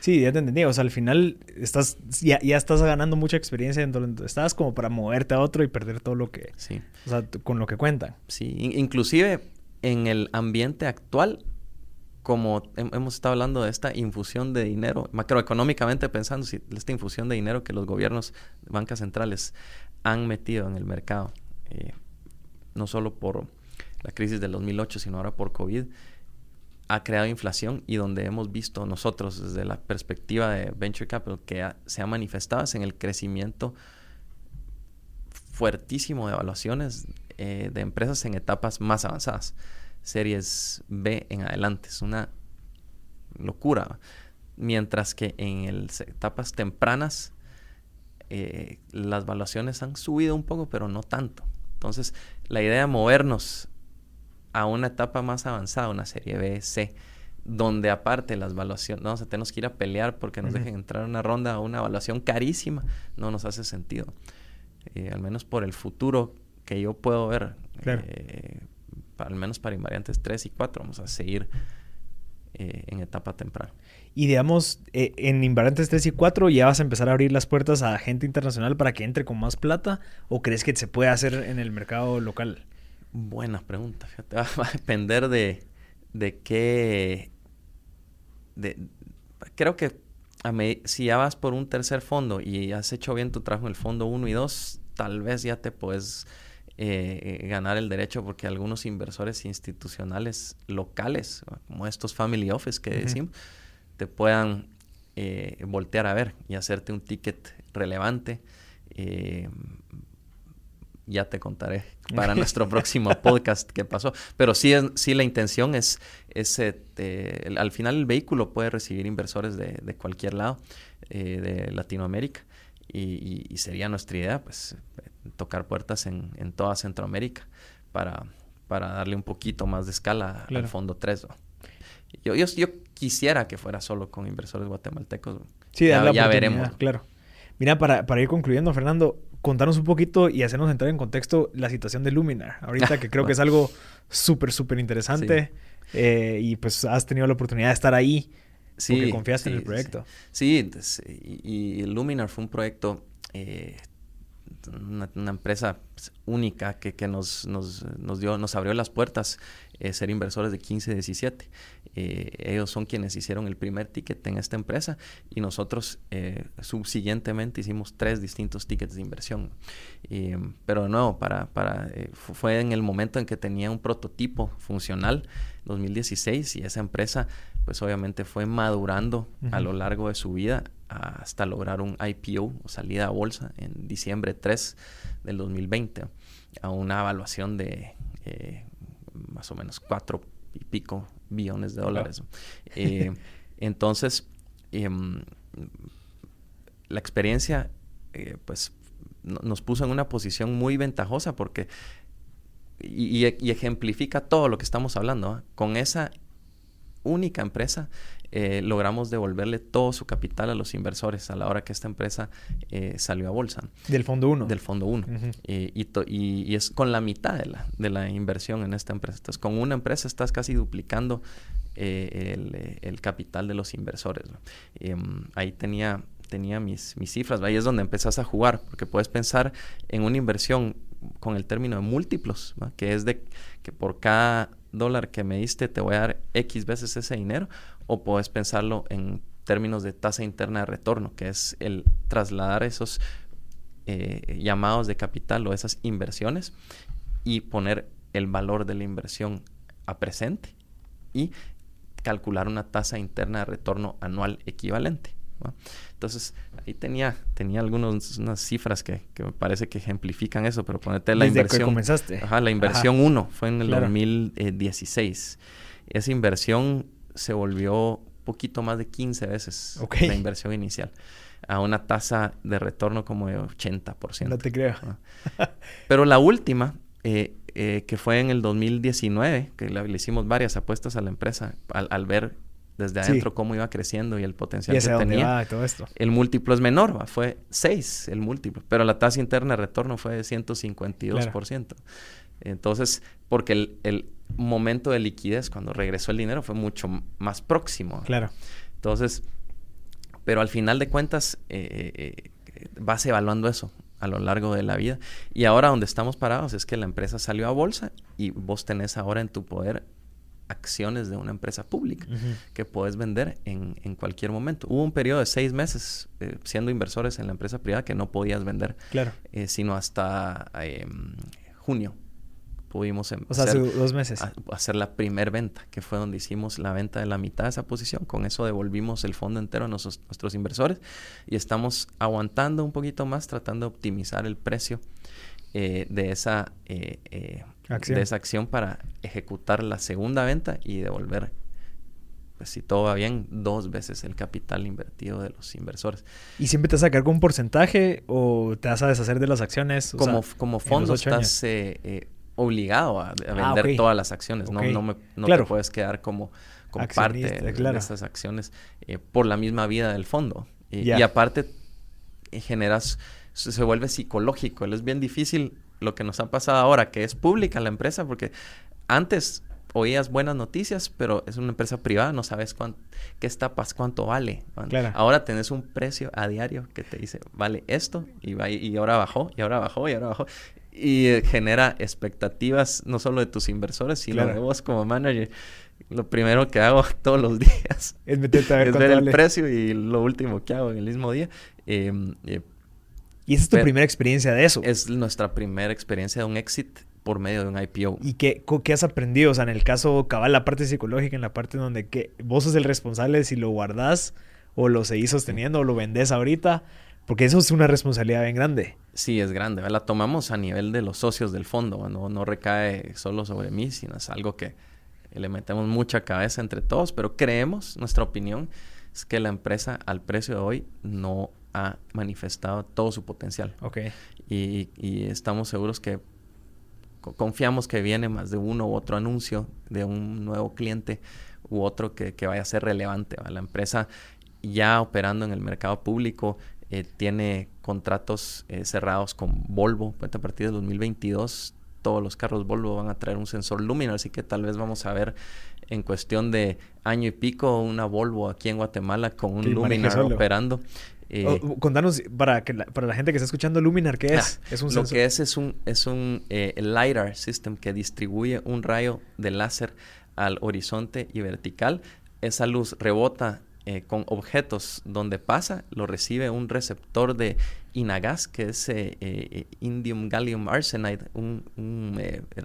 Sí, ya te entendí. O sea, al final estás, ya, ya estás ganando mucha experiencia en donde estás como para moverte a otro y perder todo lo que... Sí. O sea, con lo que cuentan. Sí, inclusive en el ambiente actual, como hemos estado hablando de esta infusión de dinero, macroeconómicamente pensando, si esta infusión de dinero que los gobiernos, bancas centrales han metido en el mercado, eh, no solo por la crisis del 2008, sino ahora por COVID, ha creado inflación y donde hemos visto nosotros desde la perspectiva de Venture Capital que se ha manifestado en el crecimiento fuertísimo de evaluaciones eh, de empresas en etapas más avanzadas, series B en adelante, es una locura. Mientras que en etapas tempranas eh, las valuaciones han subido un poco, pero no tanto. Entonces, la idea de movernos a una etapa más avanzada, una serie B, C, donde aparte las evaluaciones, no, tenemos que ir a pelear porque nos dejen entrar a una ronda a una evaluación carísima, no nos hace sentido. Eh, al menos por el futuro que yo puedo ver, eh, al menos para invariantes 3 y 4, vamos a seguir eh, en etapa temprana. Y digamos, en invariantes 3 y 4 ya vas a empezar a abrir las puertas a gente internacional para que entre con más plata o crees que se puede hacer en el mercado local? Buena pregunta, fíjate. Va a depender de, de qué. De, creo que a si ya vas por un tercer fondo y has hecho bien tu trabajo en el fondo 1 y 2, tal vez ya te puedes eh, ganar el derecho porque algunos inversores institucionales locales, como estos family office que decimos, te puedan eh, voltear a ver y hacerte un ticket relevante. Eh, ya te contaré para nuestro próximo podcast qué pasó. Pero sí, sí la intención es, es este, al final el vehículo puede recibir inversores de, de cualquier lado eh, de Latinoamérica y, sería nuestra idea pues tocar puertas en, en toda Centroamérica para, para darle un poquito más de escala al Fondo 3. Yo, yo, yo, quisiera que fuera solo con inversores guatemaltecos. Sí, ya, ya veremos. Claro. Mira, para, para ir concluyendo, Fernando, contarnos un poquito y hacernos entrar en contexto la situación de Luminar. Ahorita que creo que es algo súper, súper interesante. Eh, y pues has tenido la oportunidad de estar ahí. Sí, porque confiaste en el proyecto. Sí, y, Luminar fue un proyecto, eh, una, empresa única que, que nos, nos, nos, dio, nos abrió las puertas eh, ser inversores de 15, 17. Eh, ellos son quienes hicieron el primer ticket en esta empresa y nosotros eh, subsiguientemente hicimos tres distintos tickets de inversión. pero de nuevo, para, para, fue en el momento en que tenía un prototipo funcional, 2016, y esa empresa pues obviamente fue madurando a lo largo de su vida hasta lograr un IPO o salida a bolsa en diciembre 3 del 2020 a una evaluación de más o menos cuatro y pico billones de dólares. Eh, entonces, em, la experiencia, eh, pues, nos puso en una posición muy ventajosa porque, y, ejemplifica todo lo que estamos hablando, con esa única empresa eh, logramos devolverle todo su capital a los inversores a la hora que esta empresa eh, salió a bolsa. Del fondo 1. Del fondo 1. Eh, y, es con la mitad de la, de la inversión en esta empresa. Entonces, con una empresa estás casi duplicando el, capital de los inversores. Em, ahí tenía tenía mis, mis cifras, ahí es donde empezás a jugar, porque puedes pensar en una inversión con el término de múltiplos, que es de que por cada dólar que me diste te voy a dar X veces ese dinero, o puedes pensarlo en términos de tasa interna de retorno, que es el trasladar esos eh, llamados de capital o esas inversiones y poner el valor de la inversión a presente y calcular una tasa interna de retorno anual equivalente. Entonces, ahí tenía, tenía algunas unas cifras que, me parece que ejemplifican eso, pero ponete la inversión. Que comenzaste. Ajá, la inversión 1 fue en el 2016. Esa inversión se volvió poquito más de 15 veces la inversión inicial a una tasa de retorno como de 80%. No te creo. Pero la última, eh, eh, que fue en el 2019, que le, hicimos varias apuestas a la empresa al, ver desde adentro cómo iba creciendo y el potencial que tenía. todo esto. El múltiplo es menor, fue 6 el múltiplo, pero la tasa interna de retorno fue de 152%. Entonces, porque el, momento de liquidez cuando regresó el dinero fue mucho más próximo. Claro. Entonces, pero al final de cuentas eh, eh, vas evaluando eso a lo largo de la vida. Y ahora donde estamos parados es que la empresa salió a bolsa y vos tenés ahora en tu poder acciones de una empresa pública que puedes vender en, cualquier momento. Hubo un periodo de seis meses eh, siendo inversores en la empresa privada que no podías vender, claro. sino hasta em, junio pudimos o sea, hace dos meses. hacer la primer venta, que fue donde hicimos la venta de la mitad de esa posición. Con eso devolvimos el fondo entero a nuestros, nuestros inversores y estamos aguantando un poquito más, tratando de optimizar el precio eh, de, esa, eh, eh, acción. de esa acción para ejecutar la segunda venta y devolver pues si todo va bien, dos veces el capital invertido de los inversores. ¿Y siempre te vas a sacar con un porcentaje o te vas a deshacer de las acciones? como, como fondo estás obligado a, ah, vender todas las acciones, no, no, me, no te puedes quedar como, parte de, esas acciones eh, por la misma vida del fondo. Y, aparte eh, generas, se vuelve psicológico, es bien difícil lo que nos ha pasado ahora, que es pública la empresa, porque antes oías buenas noticias, pero es una empresa privada, no sabes cuánto, qué está, cuánto vale. Ahora tenés un precio a diario que te dice, vale esto, y, va, y ahora bajó, y ahora bajó, y ahora bajó y eh, genera expectativas no solo de tus inversores, sino de vos como manager. Lo primero que hago todos los días es, meterte a ver, es ver el precio y lo último que hago en el mismo día. Em, eh, ¿Y esa es tu primera experiencia de eso? Es nuestra primera experiencia de un exit por medio de un IPO. ¿Y qué, qué has aprendido? O sea, en el caso cabal, la parte psicológica, en la parte donde que vos sos el responsable si lo guardás o lo seguís sosteniendo o lo vendés ahorita, porque eso es una responsabilidad bien grande. Sí, es grande. La tomamos a nivel de los socios del fondo, no, no recae solo sobre mí, sino es algo que le metemos mucha cabeza entre todos, pero creemos, nuestra opinión es que la empresa al precio de hoy no ha manifestado todo su potencial. Ok. Y, y estamos seguros que confiamos que viene más de uno u otro anuncio de un nuevo cliente u otro que, que vaya a ser relevante. La empresa ya operando en el mercado público eh, tiene contratos eh, cerrados con Volvo. A partir de 2022 todos los carros Volvo van a traer un sensor Luminar, así que tal vez vamos a ver en cuestión de año y pico una Volvo aquí en Guatemala con un Luminar operando. Eh, oh, contanos, para, que la, para la gente que está escuchando Luminar, ¿qué es? Ah, es un lo que es es un, es un eh, LiDAR system que distribuye un rayo de láser al horizonte y vertical. Esa luz rebota eh, con objetos donde pasa, lo recibe un receptor de INAGAS, que es eh, Indium Gallium Arsenide, un, un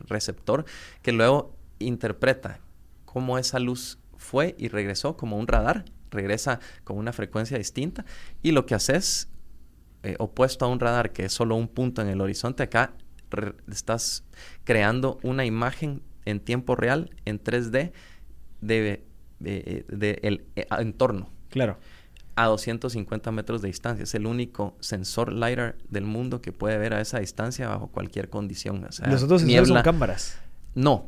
receptor que luego interpreta cómo esa luz fue y regresó como un radar regresa con una frecuencia distinta y lo que haces, eh, opuesto a un radar que es solo un punto en el horizonte, acá estás creando una imagen en tiempo real, en 3D, de, el eh, entorno. Claro. A 250 metros de distancia. Es el único sensor LiDAR del mundo que puede ver a esa distancia bajo cualquier condición. Los otros sensores son cámaras. No,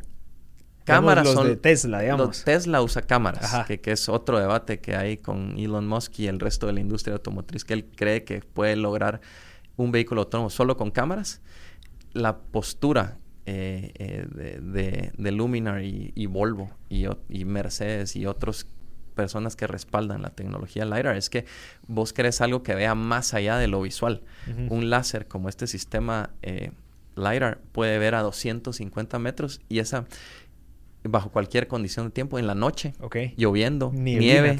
cámaras los son de Tesla, digamos. Tesla usa cámaras, que, que, es otro debate que hay con Elon Musk y el resto de la industria automotriz, que él cree que puede lograr un vehículo autónomo solo con cámaras. La postura eh, eh, de, de, Luminar y, Volvo y, y, Mercedes y otras personas que respaldan la tecnología LiDAR es que vos querés algo que vea más allá de lo visual. Un láser como este sistema eh, LiDAR puede ver a 250 metros y esa bajo cualquier condición de tiempo, en la noche, lloviendo, nieve,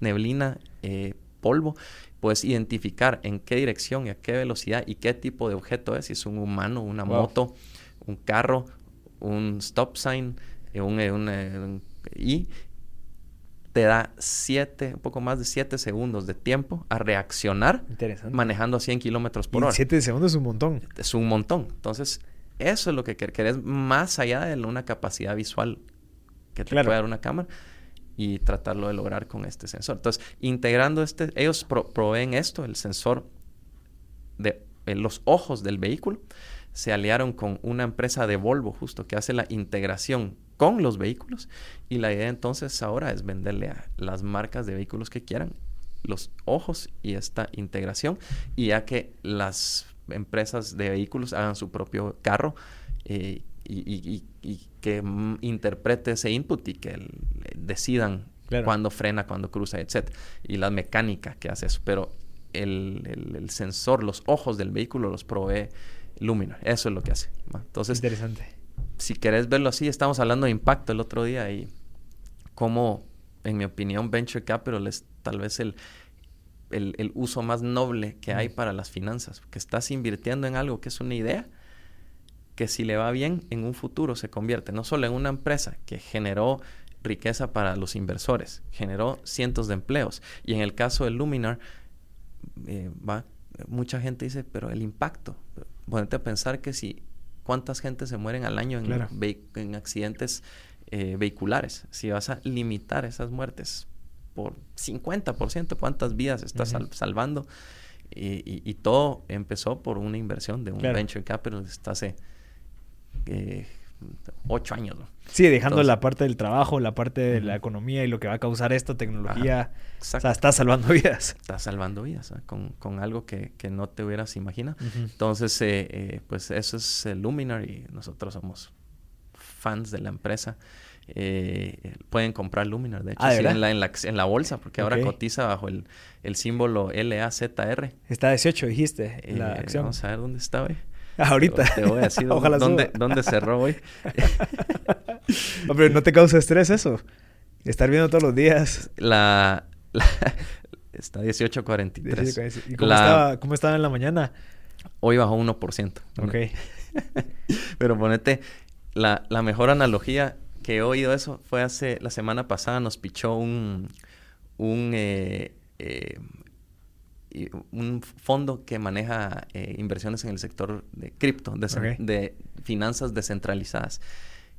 neblina, eh, polvo, puedes identificar en qué dirección y a qué velocidad y qué tipo de objeto es, si es un humano, una moto, un carro, un stop sign, eh, un, eh, y te da siete, un poco más de siete segundos de tiempo a reaccionar manejando a 100 kilómetros por hora. Siete segundos es un montón. Es un montón. Entonces, eso es lo que querés, más allá de una capacidad visual que te puede dar una cámara y tratarlo de lograr con este sensor. Entonces, integrando este, ellos proveen esto, el sensor de los ojos del vehículo, se aliaron con una empresa de Volvo justo que hace la integración con los vehículos y la idea entonces ahora es venderle a las marcas de vehículos que quieran los ojos y esta integración y ya que las empresas de vehículos hagan su propio carro eh, y, que interprete ese input y que decidan cuándo frena, cuándo cruza, etc. Y la mecánica que hace eso. Pero el, sensor, los ojos del vehículo los provee Luminar. Eso es lo que hace. Entonces, interesante. Si querés verlo así, estamos hablando de impacto el otro día y cómo, en mi opinión, Venture Capital es tal vez el, el, uso más noble que hay para las finanzas, que estás invirtiendo en algo que es una idea, que si le va bien en un futuro se convierte no solo en una empresa que generó riqueza para los inversores, generó cientos de empleos. Y en el caso de Luminar, eh, va, mucha gente dice, pero el impacto, ponete a pensar que si cuántas gente se mueren al año en, en accidentes eh, vehiculares, si vas a limitar esas muertes por 50%, cuántas vidas estás salvando. Y, todo empezó por una inversión de un venture capital hasta hace eh, ocho años. Sí, dejando la parte del trabajo, la parte de la economía y lo que va a causar esta tecnología. o sea, está salvando vidas. Está salvando vidas ¿eh? con, algo que, no te hubieras imaginado. Entonces, eh, pues eso es Luminar y nosotros somos fans de la empresa eh, pueden comprar Luminar, de hecho, ah, en, la, en, la, bolsa, porque ahora cotiza bajo el, el símbolo LAZR. Está 18, dijiste, la eh, acción. Vamos a ver dónde está hoy. ahorita. Te, voy a decir dónde, dónde, cerró hoy. Hombre, ¿no te causa estrés eso? Estar viendo todos los días. La... está 18.43. ¿Y cómo, estaba, cómo estaba en la mañana? Hoy bajó 1%. Ok. Pero ponete... La, la mejor analogía que he oído eso fue hace la semana pasada nos pichó un un, eh, un fondo que maneja inversiones en el sector de cripto, de, finanzas descentralizadas.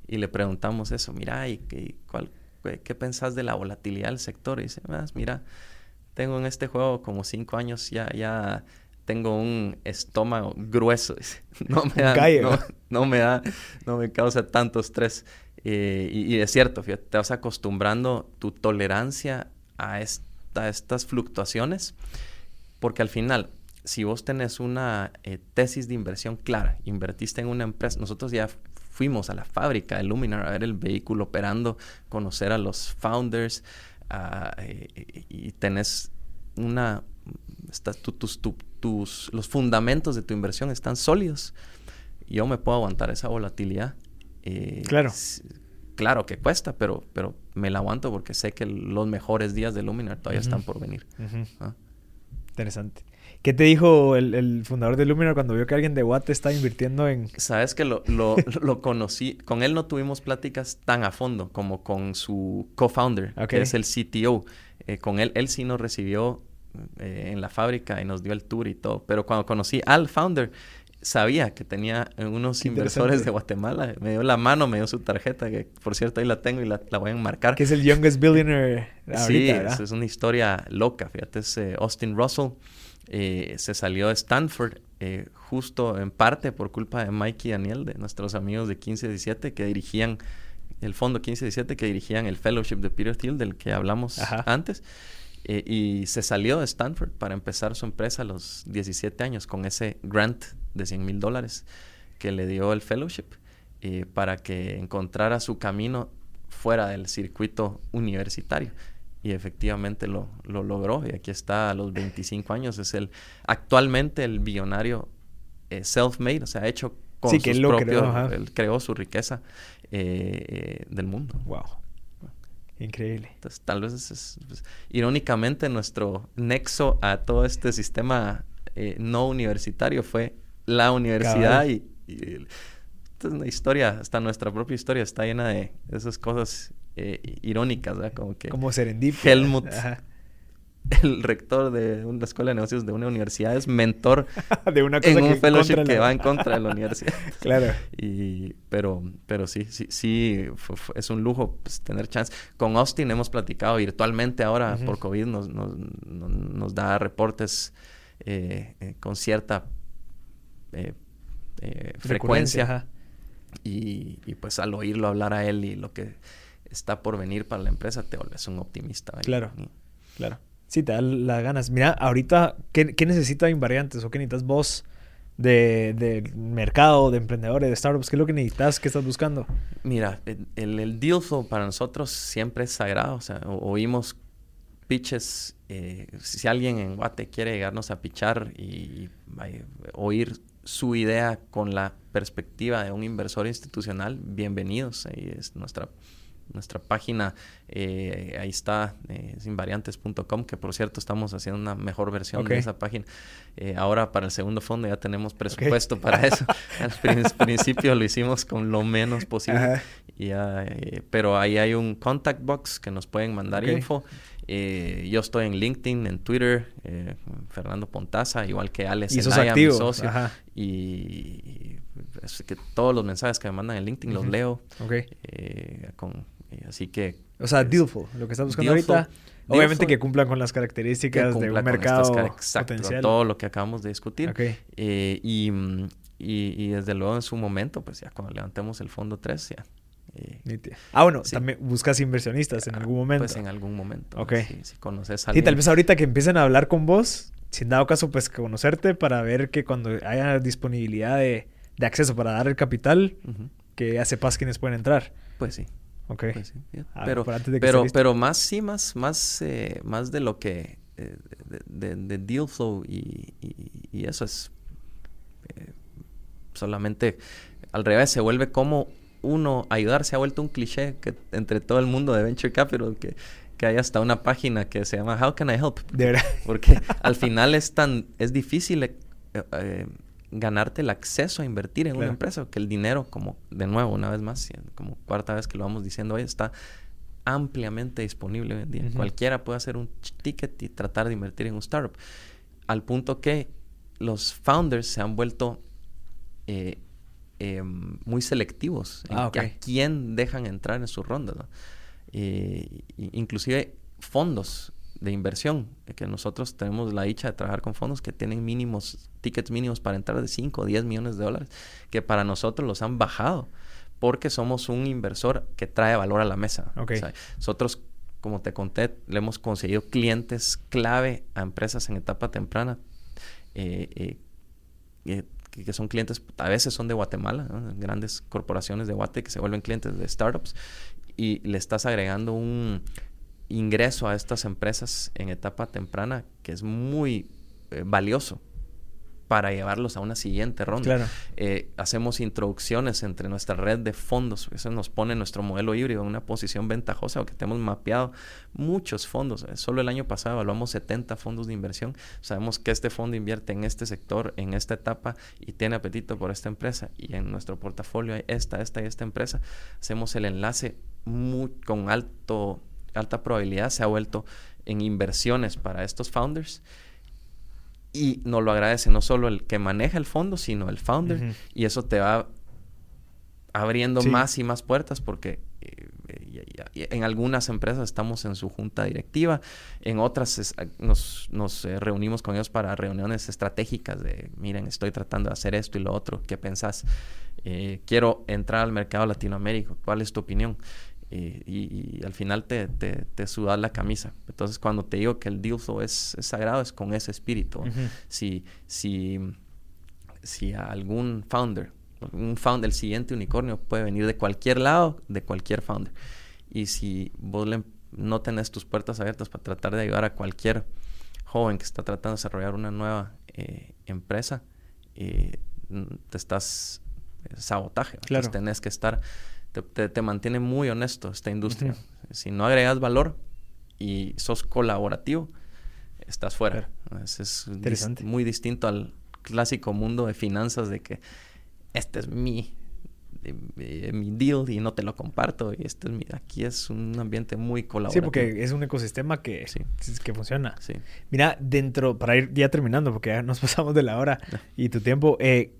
Y le preguntamos eso, mira, ¿y, cuál, qué, pensás de la volatilidad del sector? Y dice, mira, tengo en este juego como cinco años, ya, ya tengo un estómago grueso. No me da, no, me da, no me causa tanto estrés. Eh, y, es cierto, fíjate, te vas acostumbrando tu tolerancia a, estas fluctuaciones, porque al final, si vos tenés una eh, tesis de inversión clara, invertiste en una empresa, nosotros ya fuimos a la fábrica de Luminar a ver el vehículo operando, conocer a los founders, eh, y tenés una, tus, tus, los fundamentos de tu inversión están sólidos, yo me puedo aguantar esa volatilidad. Eh, claro. Claro que cuesta, pero, pero me la aguanto porque sé que los mejores días de Luminar todavía están por venir. Ah. Interesante. ¿Qué te dijo el, fundador de Luminar cuando vio que alguien de Watt está invirtiendo en...? Sabes que lo, lo, lo, conocí, con él no tuvimos pláticas tan a fondo como con su co-founder, que es el CTO. Eh, con él, él sí nos recibió eh, en la fábrica y nos dio el tour y todo. Pero cuando conocí al founder, sabía que tenía unos inversores de Guatemala. Me dio la mano, me dio su tarjeta, que por cierto ahí la tengo y la, voy a enmarcar. Que es el youngest billionaire ahorita, Sí, es, una historia loca. Fíjate, es eh, Austin Russell. Eh, se salió de Stanford eh, justo en parte por culpa de Mike y Daniel, de nuestros amigos de 1517 que dirigían el fondo 1517 que dirigían el fellowship de Peter Thiel del que hablamos antes. Eh, y se salió de Stanford para empezar su empresa a los 17 años con ese grant de 100 mil dólares que le dio el fellowship para que encontrara su camino fuera del circuito universitario. Y efectivamente lo, lo, logró y aquí está a los 25 años. Es el actualmente el billonario eh, self-made o sea hecho con sus propios creó, él creó su riqueza eh, eh, del mundo. Wow increíble. Entonces tal vez es, pues, irónicamente nuestro nexo a todo este sistema no universitario fue la universidad y, y una historia hasta nuestra propia historia está llena de esas cosas eh, irónicas, ¿verdad? Como que... Como Serendip. Helmut, el rector de una escuela de negocios de una universidad, es mentor de una cosa en un fellowship que va en contra de la universidad. claro. Y, pero, pero sí, sí, sí, es un lujo pues, tener chance. Con Austin hemos platicado virtualmente ahora por COVID, nos, nos, nos, da reportes eh, eh, con cierta frecuencia. Y, y, pues al oírlo hablar a él y lo que está por venir para la empresa, te vuelves un optimista. Claro, claro. Sí, te da las ganas. Mira, ahorita, ¿qué, qué necesita Invariantes o qué necesitas vos de, mercado, de emprendedores, de startups? ¿Qué es lo que necesitas? ¿Qué estás buscando? Mira, el, el deal flow para nosotros siempre es sagrado. O sea, oímos pitches. Eh, si alguien en Guate quiere llegarnos a pichar y, oír su idea con la perspectiva de un inversor institucional, bienvenidos. Ahí es nuestra nuestra página, eh, ahí está, eh, invariantes.com, que por cierto estamos haciendo una mejor versión de esa página. Eh, ahora para el segundo fondo ya tenemos presupuesto para eso. Al principio lo hicimos con lo menos posible, eh, pero ahí hay un contact box que nos pueden mandar info. Yo estoy en LinkedIn, en Twitter, Fernando Pontaza, igual que Alex ¿Y Zelaya, mi socio. Y, que todos los mensajes que me mandan en LinkedIn los leo. con así que... O sea, dealful, lo que estás buscando ahorita. Obviamente que cumplan con las características de un mercado potencial. todo lo que acabamos de discutir. Eh, y, y, desde luego en su momento, pues ya cuando levantemos el fondo 3, ya... Eh, ah, bueno, también buscas inversionistas en algún momento. Pues en algún momento. Ok. Si, conoces a alguien. Sí, tal vez ahorita que empiecen a hablar con vos, sin dado caso, pues conocerte para ver que cuando haya disponibilidad de, de acceso para dar el capital, que ya sepas quiénes pueden entrar. Pues sí. Ok. Pues ah, pero, pero, pero más, sí, más, más, eh, más de lo que, eh, de, de, deal flow y, y, eso es eh, solamente al revés, se vuelve como uno ayudar, se ha vuelto un cliché que entre todo el mundo de Venture Capital que, que hay hasta una página que se llama How Can I Help? De verdad. Porque al final es tan, es difícil ganarte el acceso a invertir en una empresa, que el dinero, como de nuevo, una vez más, como cuarta vez que lo vamos diciendo hoy, está ampliamente disponible hoy en día. Cualquiera puede hacer un ticket y tratar de invertir en un startup. Al punto que los founders se han vuelto eh, em, muy selectivos en ah, a quién dejan entrar en sus rondas. Eh, inclusive fondos de inversión, que nosotros tenemos la dicha de trabajar con fondos que tienen mínimos, tickets mínimos para entrar de 5 o 10 millones de dólares, que para nosotros los han bajado porque somos un inversor que trae valor a la mesa. nosotros, como te conté, le hemos conseguido clientes clave a empresas en etapa temprana, eh, eh, eh, que son clientes, a veces son de Guatemala, grandes corporaciones de Guate que se vuelven clientes de startups, y le estás agregando un ingreso a estas empresas en etapa temprana que es muy valioso para llevarlos a una siguiente ronda. Eh, hacemos introducciones entre nuestra red de fondos. Eso nos pone nuestro modelo híbrido en una posición ventajosa porque tenemos mapeado muchos fondos. Eh, solo el año pasado evaluamos 70 fondos de inversión. Sabemos que este fondo invierte en este sector, en esta etapa y tiene apetito por esta empresa. Y en nuestro portafolio hay esta, esta y esta empresa. Hacemos el enlace muy, con alto, alta probabilidad. Se ha vuelto en inversiones para estos founders y nos lo agradece no solo el que maneja el fondo, sino el founder. Y eso te va abriendo más y más puertas porque eh, en algunas empresas estamos en su junta directiva, en otras nos, nos eh, reunimos con ellos para reuniones estratégicas de, miren, estoy tratando de hacer esto y lo otro, ¿qué pensás? Eh, quiero entrar al mercado latinoamérico, ¿cuál es tu opinión? Y, al final te, te, te, sudas la camisa. Entonces, cuando te digo que el deal flow es, sagrado, es con ese espíritu. si, si, si algún founder, un founder, el siguiente unicornio puede venir de cualquier lado, de cualquier founder. Y si vos no tenés tus puertas abiertas para tratar de ayudar a cualquier joven que está tratando de desarrollar una nueva eh, empresa, eh, te estás eh, sabotaje. Claro. tenés que estar te, mantiene muy honesto esta industria. Si no agregas valor y sos colaborativo, estás fuera. Es, muy distinto al clásico mundo de finanzas de que este es mi, mi deal y no te lo comparto. Y este es mi, aquí es un ambiente muy colaborativo. Sí, porque es un ecosistema que, que funciona. Mira, dentro, para ir ya terminando, porque ya nos pasamos de la hora y tu tiempo, eh,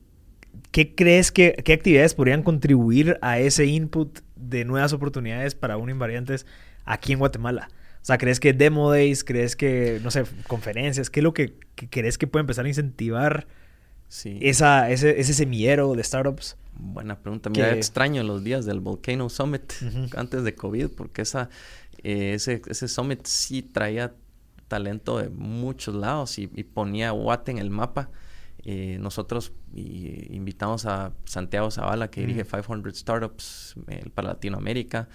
¿qué crees que, qué actividades podrían contribuir a ese input de nuevas oportunidades para un invariantes aquí en Guatemala? O sea, ¿crees que demo days, crees que, no sé, conferencias, qué es lo que, crees que puede empezar a incentivar esa, ese, ese semillero de startups? Buena pregunta. Mira, extraño los días del Volcano Summit antes de COVID, porque esa, eh, ese, ese summit sí traía talento de muchos lados y, y ponía Watt en el mapa. Eh, nosotros invitamos a Santiago Zavala, que dirige 500 Startups eh, para Latinoamérica.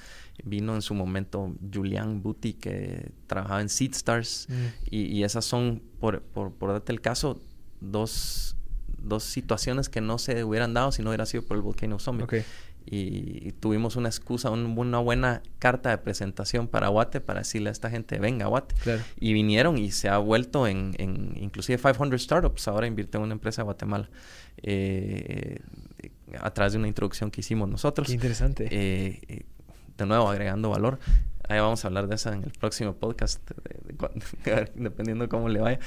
Vino en su momento Julian Buti, que trabajaba en SeedStars. Y, esas son, por, por, darte el caso, dos, dos situaciones que no se hubieran dado si no hubiera sido por el Volcano Summit y, tuvimos una excusa, una buena carta de presentación para Guate para decirle a esta gente, venga Guate. Y vinieron y se ha vuelto en, en inclusive 500 Startups, ahora invirtió en una empresa de Guatemala. Eh, a través de una introducción que hicimos nosotros. Qué interesante. Eh, eh, de nuevo, agregando valor. Ahí vamos a hablar de eso en el próximo podcast, dependiendo cómo le vaya.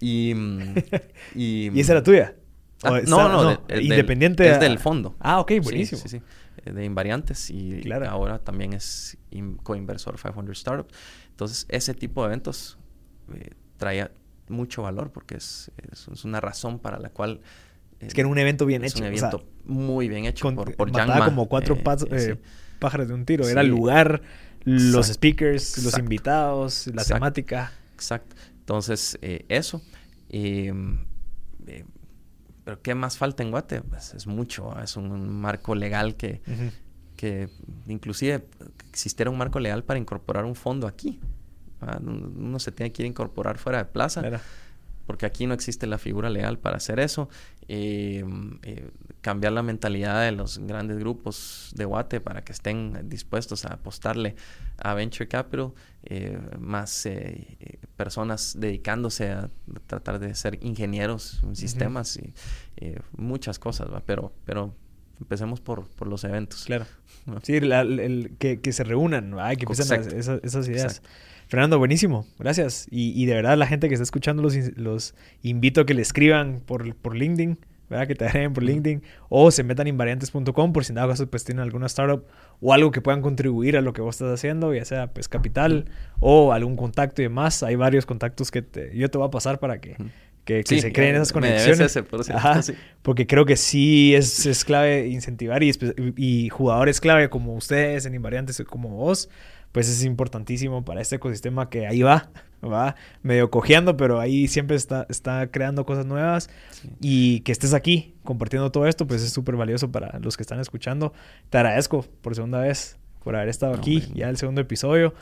y, mm, y, ¿Y esa era tuya? Ah, no, no, independiente. es del fondo. Ah, ok, buenísimo. Sí, sí, sí. Eh, de invariantes y ahora también es coinversor 500 Startups. Entonces, ese tipo de eventos eh, traía mucho valor porque es, es, una razón para la cual. Eh, es que era un evento bien hecho. un evento muy bien hecho por, por como cuatro pájaros de un tiro. Era el lugar, los speakers, los invitados, la temática. Exacto. Entonces, eso. Pero ¿qué más falta en Guate? Pues es mucho, es un marco legal que, que inclusive existiera un marco legal para incorporar un fondo aquí. Uno se tiene que ir a incorporar fuera de plaza porque aquí no existe la figura legal para hacer eso. Eh, eh, cambiar la mentalidad de los grandes grupos de Guate para que estén dispuestos a apostarle a Venture Capital, eh, más personas dedicándose a tratar de ser ingenieros en sistemas y muchas cosas, ¿va? Pero, pero empecemos por, los eventos. Claro. Sí, el, que, se reúnan, que empiecen esas, ideas. Fernando, buenísimo, gracias. Y, de verdad la gente que está escuchando los, los invito a que le escriban por, por LinkedIn ¿verdad? Que te agreguen por LinkedIn o se metan en invariantes.com por si en dado caso pues tienen alguna startup o algo que puedan contribuir a lo que vos estás haciendo, ya sea pues capital o algún contacto y demás. Hay varios contactos que yo te voy a pasar para que, que, se creen esas conexiones. Porque creo que sí es, es clave incentivar y, y jugadores clave como ustedes en Invariantes, como vos, pues es importantísimo para este ecosistema que ahí va, va medio cojeando, pero ahí siempre está, está creando cosas nuevas y que estés aquí compartiendo todo esto, pues es súper valioso para los que están escuchando. Te agradezco por segunda vez por haber estado aquí, ya el segundo episodio.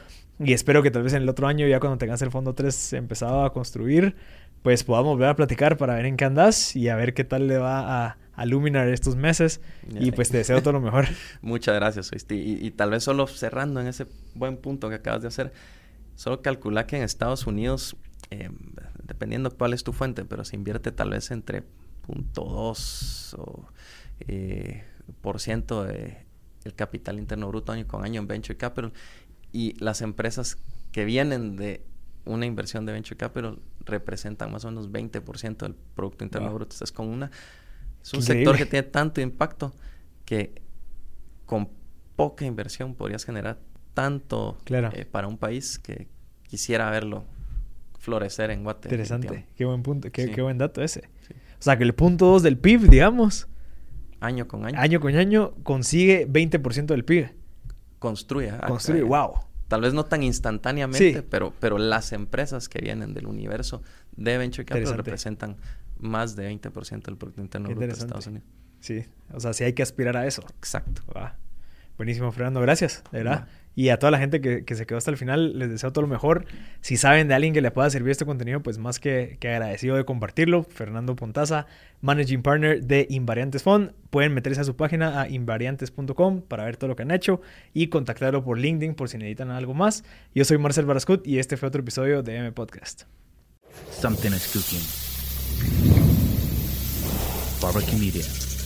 Y espero que tal vez en el otro año, ya cuando tengas el fondo 3 empezado a construir, pues podamos volver a platicar para ver en qué andas y a ver qué tal le va a, a Luminar estos meses. Y pues te deseo todo lo mejor. Muchas gracias, y, y, tal vez solo cerrando en ese buen punto que acabas de hacer, solo calcula que en Estados Unidos, em, dependiendo cuál es tu fuente, pero se invierte tal vez entre 0.2 o eh, por ciento de el capital interno bruto año con año en venture capital y las empresas que vienen de una inversión de venture capital representan más o menos 20% del producto interno bruto. es con una es un sector que tiene tanto impacto que con poca inversión podrías generar tanto eh, para un país que quisiera verlo florecer en Guatemala. Interesante. Qué buen punto, qué, buen dato ese. O sea, que el punto 2 del PIB, digamos. Año con año. Año con año consigue 20% del PIB. Construye. Ah, Construye, wow. Tal vez no tan instantáneamente, pero, pero las empresas que vienen del universo de Venture Capital representan más de 20% del Producto Interno Bruto de Estados Unidos. Sí, o sea, sí hay que aspirar a eso. Exacto. Buenísimo, Fernando. Gracias, de verdad. Y a toda la gente que, que, se quedó hasta el final, les deseo todo lo mejor. Si saben de alguien que le pueda servir este contenido, pues más que, que agradecido de compartirlo. Fernando Pontaza, Managing Partner de Invariantes Fund. Pueden meterse a su página a invariantes.com para ver todo lo que han hecho y contactarlo por LinkedIn por si necesitan algo más. Yo soy Marcel Barascut y este fue otro episodio de M Podcast. Something is cooking. Barbecue Media.